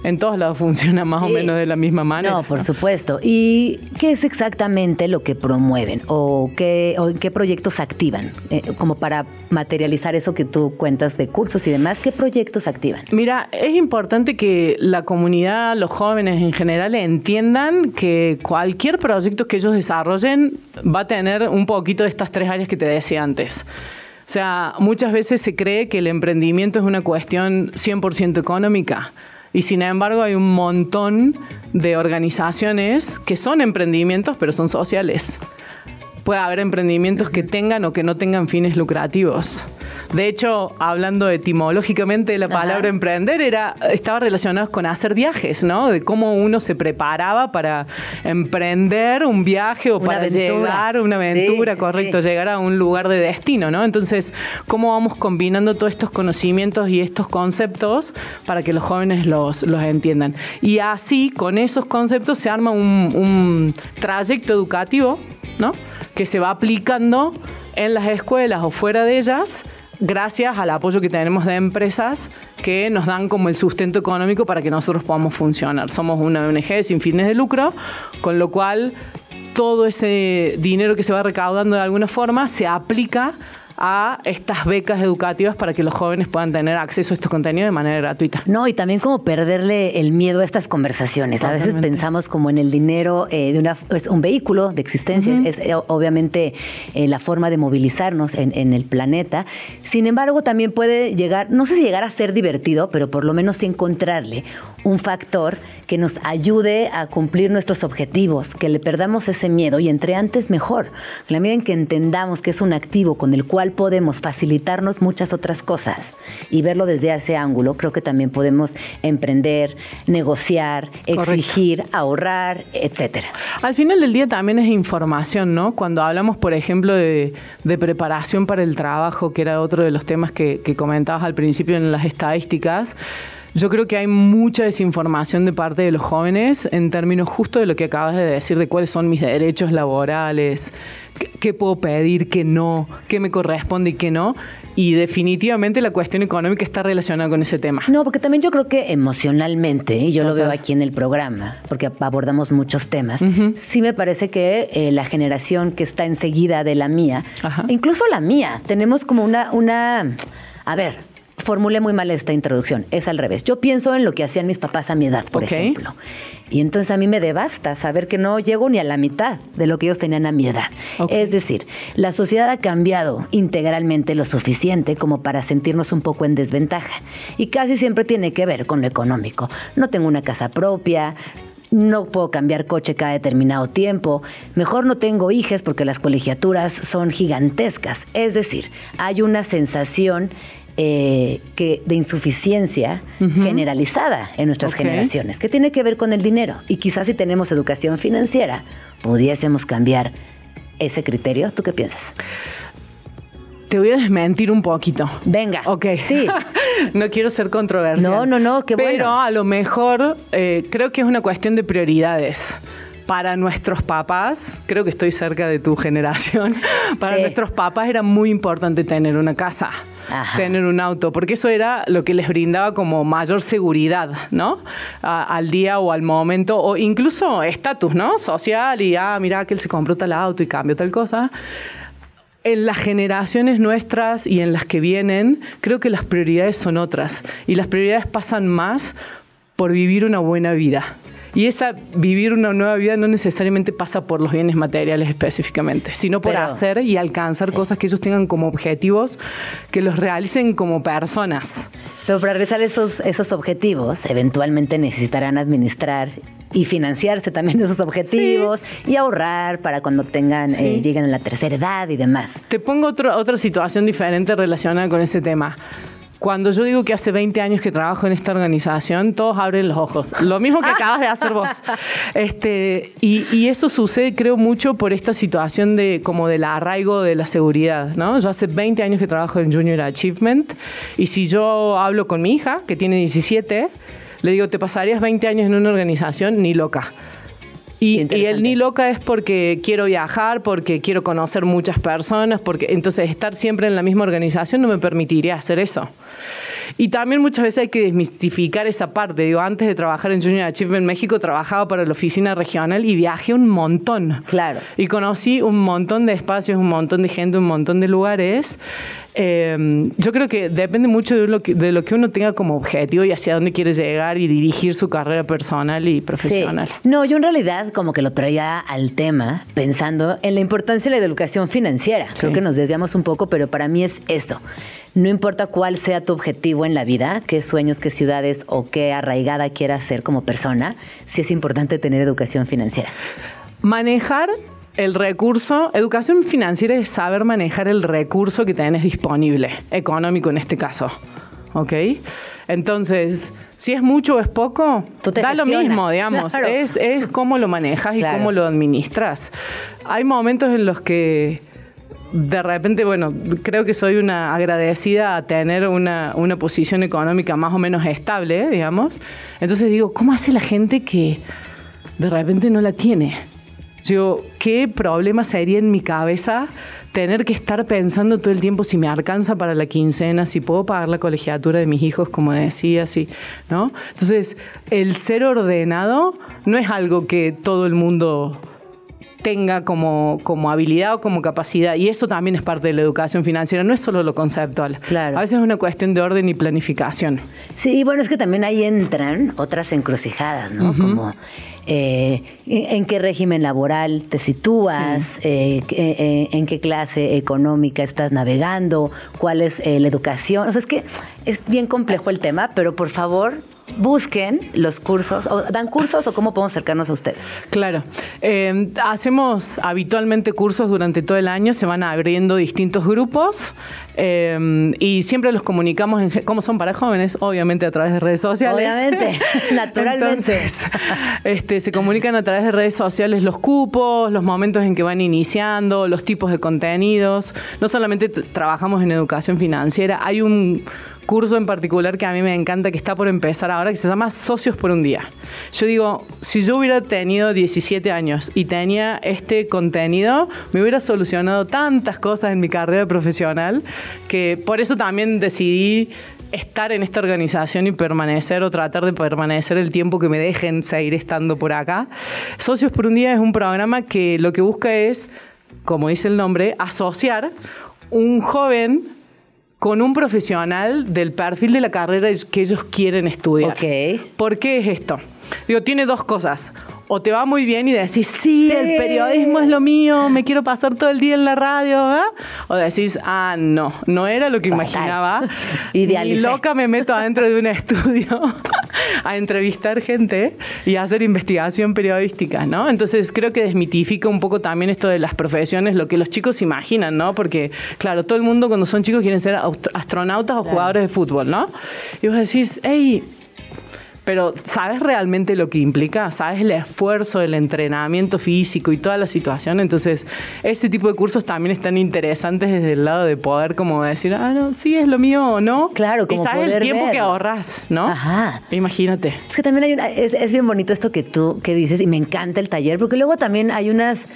en todos lados funciona más o menos de la misma manera. No, por supuesto. ¿Y qué es exactamente lo que promueven o qué, o qué proyectos activan? Eh, como para materializar eso que tú cuentas de cursos y demás, ¿qué proyectos activan? Mira, es importante que la comunidad, los jóvenes en general, entiendan que cualquier proyecto que ellos desarrollen va a tener un poquito de estas tres áreas que te decía antes. O sea, muchas veces se cree que el emprendimiento es una cuestión 100% económica. Y sin embargo hay un montón de organizaciones que son emprendimientos, pero son sociales. Puede haber emprendimientos que tengan o que no tengan fines lucrativos. De hecho, hablando etimológicamente de la Ajá. palabra emprender, era, estaba relacionado con hacer viajes, ¿no? De cómo uno se preparaba para emprender un viaje o Una para aventura. llegar, una aventura, sí, correcto, sí. llegar a un lugar de destino, ¿no? Entonces, ¿cómo vamos combinando todos estos conocimientos y estos conceptos para que los jóvenes los, los entiendan? Y así, con esos conceptos, se arma un, un trayecto educativo, ¿no? Que se va aplicando en las escuelas o fuera de ellas gracias al apoyo que tenemos de empresas que nos dan como el sustento económico para que nosotros podamos funcionar. Somos una ONG sin fines de lucro, con lo cual todo ese dinero que se va recaudando de alguna forma se aplica a estas becas educativas para que los jóvenes puedan tener acceso a estos contenidos de manera gratuita. No, y también como perderle el miedo a estas conversaciones. A veces pensamos como en el dinero eh, de una, es un vehículo de existencia, es eh, obviamente eh, la forma de movilizarnos en, en, el planeta. Sin embargo, también puede llegar, no sé si llegar a ser divertido, pero por lo menos encontrarle un factor que nos ayude a cumplir nuestros objetivos, que le perdamos ese miedo y entre antes mejor. La medida en que entendamos que es un activo con el cual podemos facilitarnos muchas otras cosas y verlo desde ese ángulo, creo que también podemos emprender, negociar, exigir, ahorrar, etcétera. Al final del día también es información, ¿no? Cuando hablamos, por ejemplo, de, preparación para el trabajo, que era otro de los temas que, que comentabas al principio en las estadísticas, yo creo que hay mucha desinformación de parte de los jóvenes en términos justo de lo que acabas de decir, de cuáles son mis derechos laborales, qué, puedo pedir, qué no, qué me corresponde y qué no. Y definitivamente la cuestión económica está relacionada con ese tema. No, porque también yo creo que emocionalmente, y yo lo veo aquí en el programa, porque abordamos muchos temas, sí me parece que eh, la generación que está enseguida de la mía, incluso la mía, tenemos como una, una, a ver, formulé muy mal esta introducción. Es al revés. Yo pienso en lo que hacían mis papás a mi edad, por ejemplo. Y entonces a mí me devasta saber que no llego ni a la mitad de lo que ellos tenían a mi edad. Es decir, la sociedad ha cambiado integralmente lo suficiente como para sentirnos un poco en desventaja. Y casi siempre tiene que ver con lo económico. No tengo una casa propia, no puedo cambiar coche cada determinado tiempo, mejor no tengo hijas porque las colegiaturas son gigantescas. Es decir, hay una sensación eh, que, de insuficiencia generalizada en nuestras generaciones, que tiene que ver con el dinero. Y quizás si tenemos educación financiera, pudiésemos cambiar ese criterio. ¿Tú qué piensas? Te voy a desmentir un poquito. Venga. Ok. Sí. no quiero ser controversial. No, no, no, qué bueno. Pero a lo mejor eh, creo que es una cuestión de prioridades para nuestros papás, creo que estoy cerca de tu generación, para nuestros papás era muy importante tener una casa, tener un auto, porque eso era lo que les brindaba como mayor seguridad, ¿no? al día o al momento, o incluso estatus, ¿no? Social y, ah, mira que él se compró tal auto y cambió tal cosa en las generaciones nuestras y en las que vienen, creo que las prioridades son otras. Y las prioridades pasan más por vivir una buena vida. Y esa vivir una nueva vida no necesariamente pasa por los bienes materiales específicamente, sino por hacer y alcanzar cosas que ellos tengan como objetivos, que los realicen como personas. Pero para realizar esos, esos objetivos, eventualmente necesitarán administrar y financiarse también esos objetivos y ahorrar para cuando tengan eh, lleguen a la tercera edad y demás. Te pongo otra situación diferente relacionada con ese tema. Cuando yo digo que hace 20 años que trabajo en esta organización, todos abren los ojos. Lo mismo que acabas de hacer vos. Este, y, eso sucede, creo, mucho por esta situación de como del arraigo de la seguridad. ¿no? Yo hace 20 años que trabajo en Junior Achievement y si yo hablo con mi hija, que tiene 17, le digo, ¿te pasarías 20 años en una organización? Ni loca. Y, el ni loca es porque quiero viajar, porque quiero conocer muchas personas, porque entonces estar siempre en la misma organización no me permitiría hacer eso. Y también muchas veces hay que desmistificar esa parte. Digo, antes de trabajar en Junior Achievement México, trabajaba para la oficina regional y viajé un montón. Claro. Y conocí un montón de espacios, un montón de gente, un montón de lugares. Em, yo creo que depende mucho de lo, que, de lo que uno tenga como objetivo y hacia dónde quiere llegar y dirigir su carrera personal y profesional. No, yo en realidad como que lo traía al tema pensando en la importancia de la educación financiera. Creo que nos desviamos un poco, pero para mí es eso. No importa cuál sea tu objetivo en la vida, qué sueños, qué ciudades o qué arraigada quieras ser como persona, sí es importante tener educación financiera. Manejar el recurso, educación financiera es saber manejar el recurso que tenés disponible, económico en este caso. ¿Ok? Entonces, si es mucho o es poco, da lo mismo, digamos. Es, es cómo lo manejas y cómo lo administras. Hay momentos en los que de repente, bueno, creo que soy una agradecida a tener una, una posición económica más o menos estable, digamos. Entonces digo, ¿cómo hace la gente que de repente no la tiene? Yo, ¿qué problema sería en mi cabeza tener que estar pensando todo el tiempo si me alcanza para la quincena, si puedo pagar la colegiatura de mis hijos, como decía, así, ¿no? Entonces, el ser ordenado no es algo que todo el mundo tenga como, como habilidad o como capacidad. Y eso también es parte de la educación financiera, no es solo lo conceptual. Claro. A veces es una cuestión de orden y planificación. Sí, bueno, es que también ahí entran otras encrucijadas, ¿no? Como eh, en qué régimen laboral te sitúas, eh, eh, en qué clase económica estás navegando, cuál es la educación. O sea, es que es bien complejo el tema, pero por favor, busquen los cursos, o dan cursos o cómo podemos acercarnos a ustedes. Claro. Eh, hacemos habitualmente cursos durante todo el año, se van abriendo distintos grupos eh, y siempre los comunicamos, en, como son para jóvenes, obviamente a través de redes sociales. Obviamente, naturalmente. Entonces, este, se comunican a través de redes sociales los cupos, los momentos en que van iniciando, los tipos de contenidos. No solamente trabajamos en educación financiera, hay un curso en particular que a mí me encanta, que está por empezar ahora, que se llama Socios por un Día. Yo digo, si yo hubiera tenido 17 años y tenía este contenido, me hubiera solucionado tantas cosas en mi carrera profesional que por eso también decidí estar en esta organización y permanecer o tratar de permanecer el tiempo que me dejen seguir estando por acá. Socios por un Día es un programa que lo que busca es, como dice el nombre, asociar un joven con un profesional del perfil de la carrera que ellos quieren estudiar. ¿Por qué es esto? Digo, tiene dos cosas o te va muy bien y decís, sí, el periodismo es lo mío, me quiero pasar todo el día en la radio, ¿eh? o decís, ah, no, no era lo que imaginaba. Y loca me meto adentro de un estudio a entrevistar gente y a hacer investigación periodística, ¿no? Entonces creo que desmitifica un poco también esto de las profesiones, lo que los chicos imaginan, ¿no? Porque, claro, todo el mundo cuando son chicos quieren ser astronautas o jugadores de fútbol, ¿no? Y vos decís, hey, pero ¿sabes realmente lo que implica? ¿Sabes el esfuerzo, el entrenamiento físico y toda la situación? Entonces, ese tipo de cursos también están interesantes desde el lado de poder como decir, ah, no, sí, es lo mío o no. Claro, como Y sabes el tiempo que ahorras, ¿no? Ajá. Imagínate. Es que también hay una, es, es bien bonito esto que tú que dices y me encanta el taller, porque luego también hay unas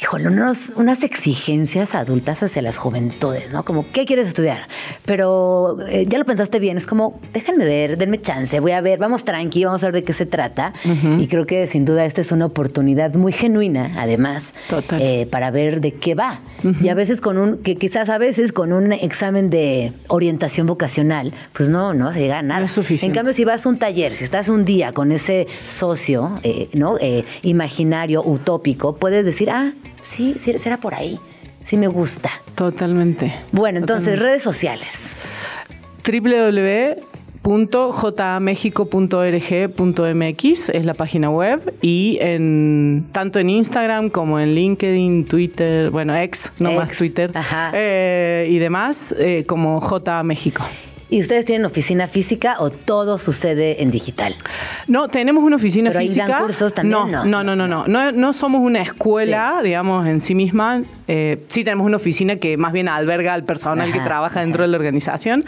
híjole, unos, unas exigencias adultas hacia las juventudes, ¿no? Como, ¿qué quieres estudiar? Pero eh, ya lo pensaste bien, es como, déjenme ver, denme chance, voy a ver, vamos tranqui, vamos a ver de qué se trata. Y creo que sin duda esta es una oportunidad muy genuina, además, eh, para ver de qué va. Y a veces con un, que quizás a veces con un examen de orientación vocacional, pues no, no se llega a nada. No es suficiente. En cambio, si vas a un taller, si estás un día con ese socio, eh, ¿no? imaginario, utópico, puedes decir, ah, sí, sí, será por ahí. Sí me gusta. Totalmente. Bueno, entonces, redes sociales. www.jamexico.org.mx es la página web y en tanto en Instagram como en LinkedIn, Twitter, bueno, ex, no más Twitter, eh, y demás, eh, como J México. ¿Y ustedes tienen oficina física o todo sucede en digital? No, tenemos una oficina ¿Pero física. Ahí dan cursos también? No, no, no, no, no. No, no somos una escuela, digamos, en sí misma. Eh, sí tenemos una oficina que más bien alberga al personal que trabaja dentro de la organización.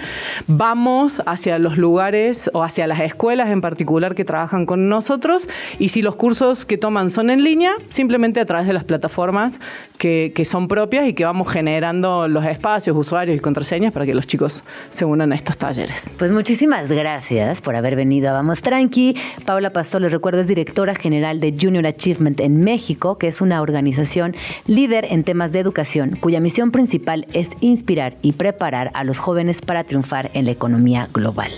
Vamos hacia los lugares o hacia las escuelas en particular que trabajan con nosotros y si los cursos que toman son en línea, simplemente a través de las plataformas que, que son propias y que vamos generando los espacios, usuarios y contraseñas para que los chicos se unan a estos talleres. Pues muchísimas gracias por haber venido a Vamos Tranqui. Paula Pastor, les recuerdo, es directora general de Junior Achievement en México, que es una organización líder en temas de educación, cuya misión principal es inspirar y preparar a los jóvenes para triunfar en la economía global.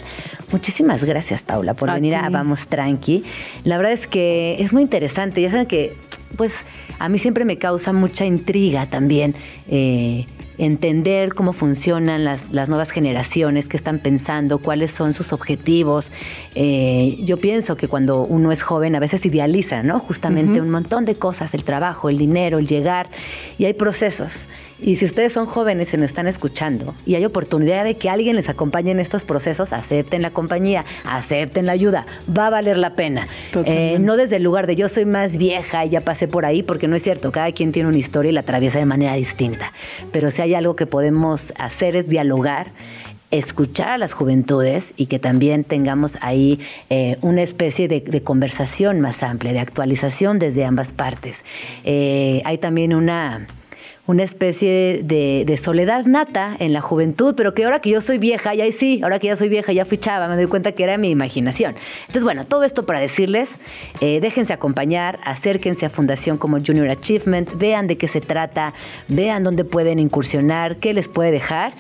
Muchísimas gracias, Paula, por venir a Vamos Tranqui. La verdad es que es muy interesante. Ya saben que, pues, a mí siempre me causa mucha intriga también. Eh, entender cómo funcionan las, nuevas generaciones, qué están pensando, cuáles son sus objetivos. Eh, yo pienso que cuando uno es joven a veces idealiza, ¿no? Justamente un montón de cosas, el trabajo, el dinero, el llegar, y hay procesos. Y si ustedes son jóvenes y nos están escuchando y hay oportunidad de que alguien les acompañe en estos procesos, acepten la compañía, acepten la ayuda, va a valer la pena. Eh, no desde el lugar de yo soy más vieja y ya pasé por ahí, porque no es cierto, cada quien tiene una historia y la atraviesa de manera distinta. Pero si hay algo que podemos hacer es dialogar escuchar a las juventudes y que también tengamos ahí eh, una especie de, conversación más amplia, de actualización desde ambas partes. Eh, hay también una una especie de, soledad nata en la juventud, pero que ahora que yo soy vieja, y ahí sí, ahora que ya soy vieja, ya fui chava, me doy cuenta que era mi imaginación. Entonces, bueno, todo esto para decirles, eh, déjense acompañar, acérquense a Fundación como Junior Achievement, vean de qué se trata, vean dónde pueden incursionar, qué les puede dejar,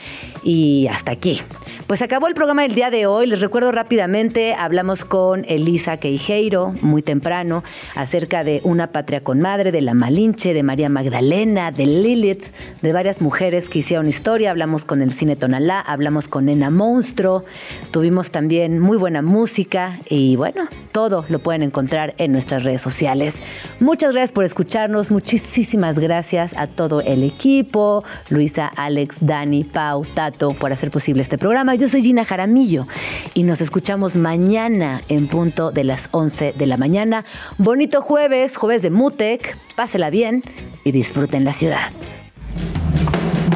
y hasta aquí. Pues acabó el programa del día de hoy, les recuerdo rápidamente, hablamos con Elisa Queijeiro muy temprano acerca de Una Patria con Madre, de la Malinche, de María Magdalena, de Lili de varias mujeres que hicieron historia. Hablamos con el cine Tonalá, hablamos con Nena Monstruo, tuvimos también muy buena música y bueno, todo lo pueden encontrar en nuestras redes sociales. Muchas gracias por escucharnos, muchísimas gracias a todo el equipo, Luisa, Alex, Dani, Pau, Tato, por hacer posible este programa. Yo soy Gina Jaramillo y nos escuchamos mañana en punto de las 11 de la mañana. Bonito jueves, jueves de Mutec, pásela bien y disfruten la ciudad.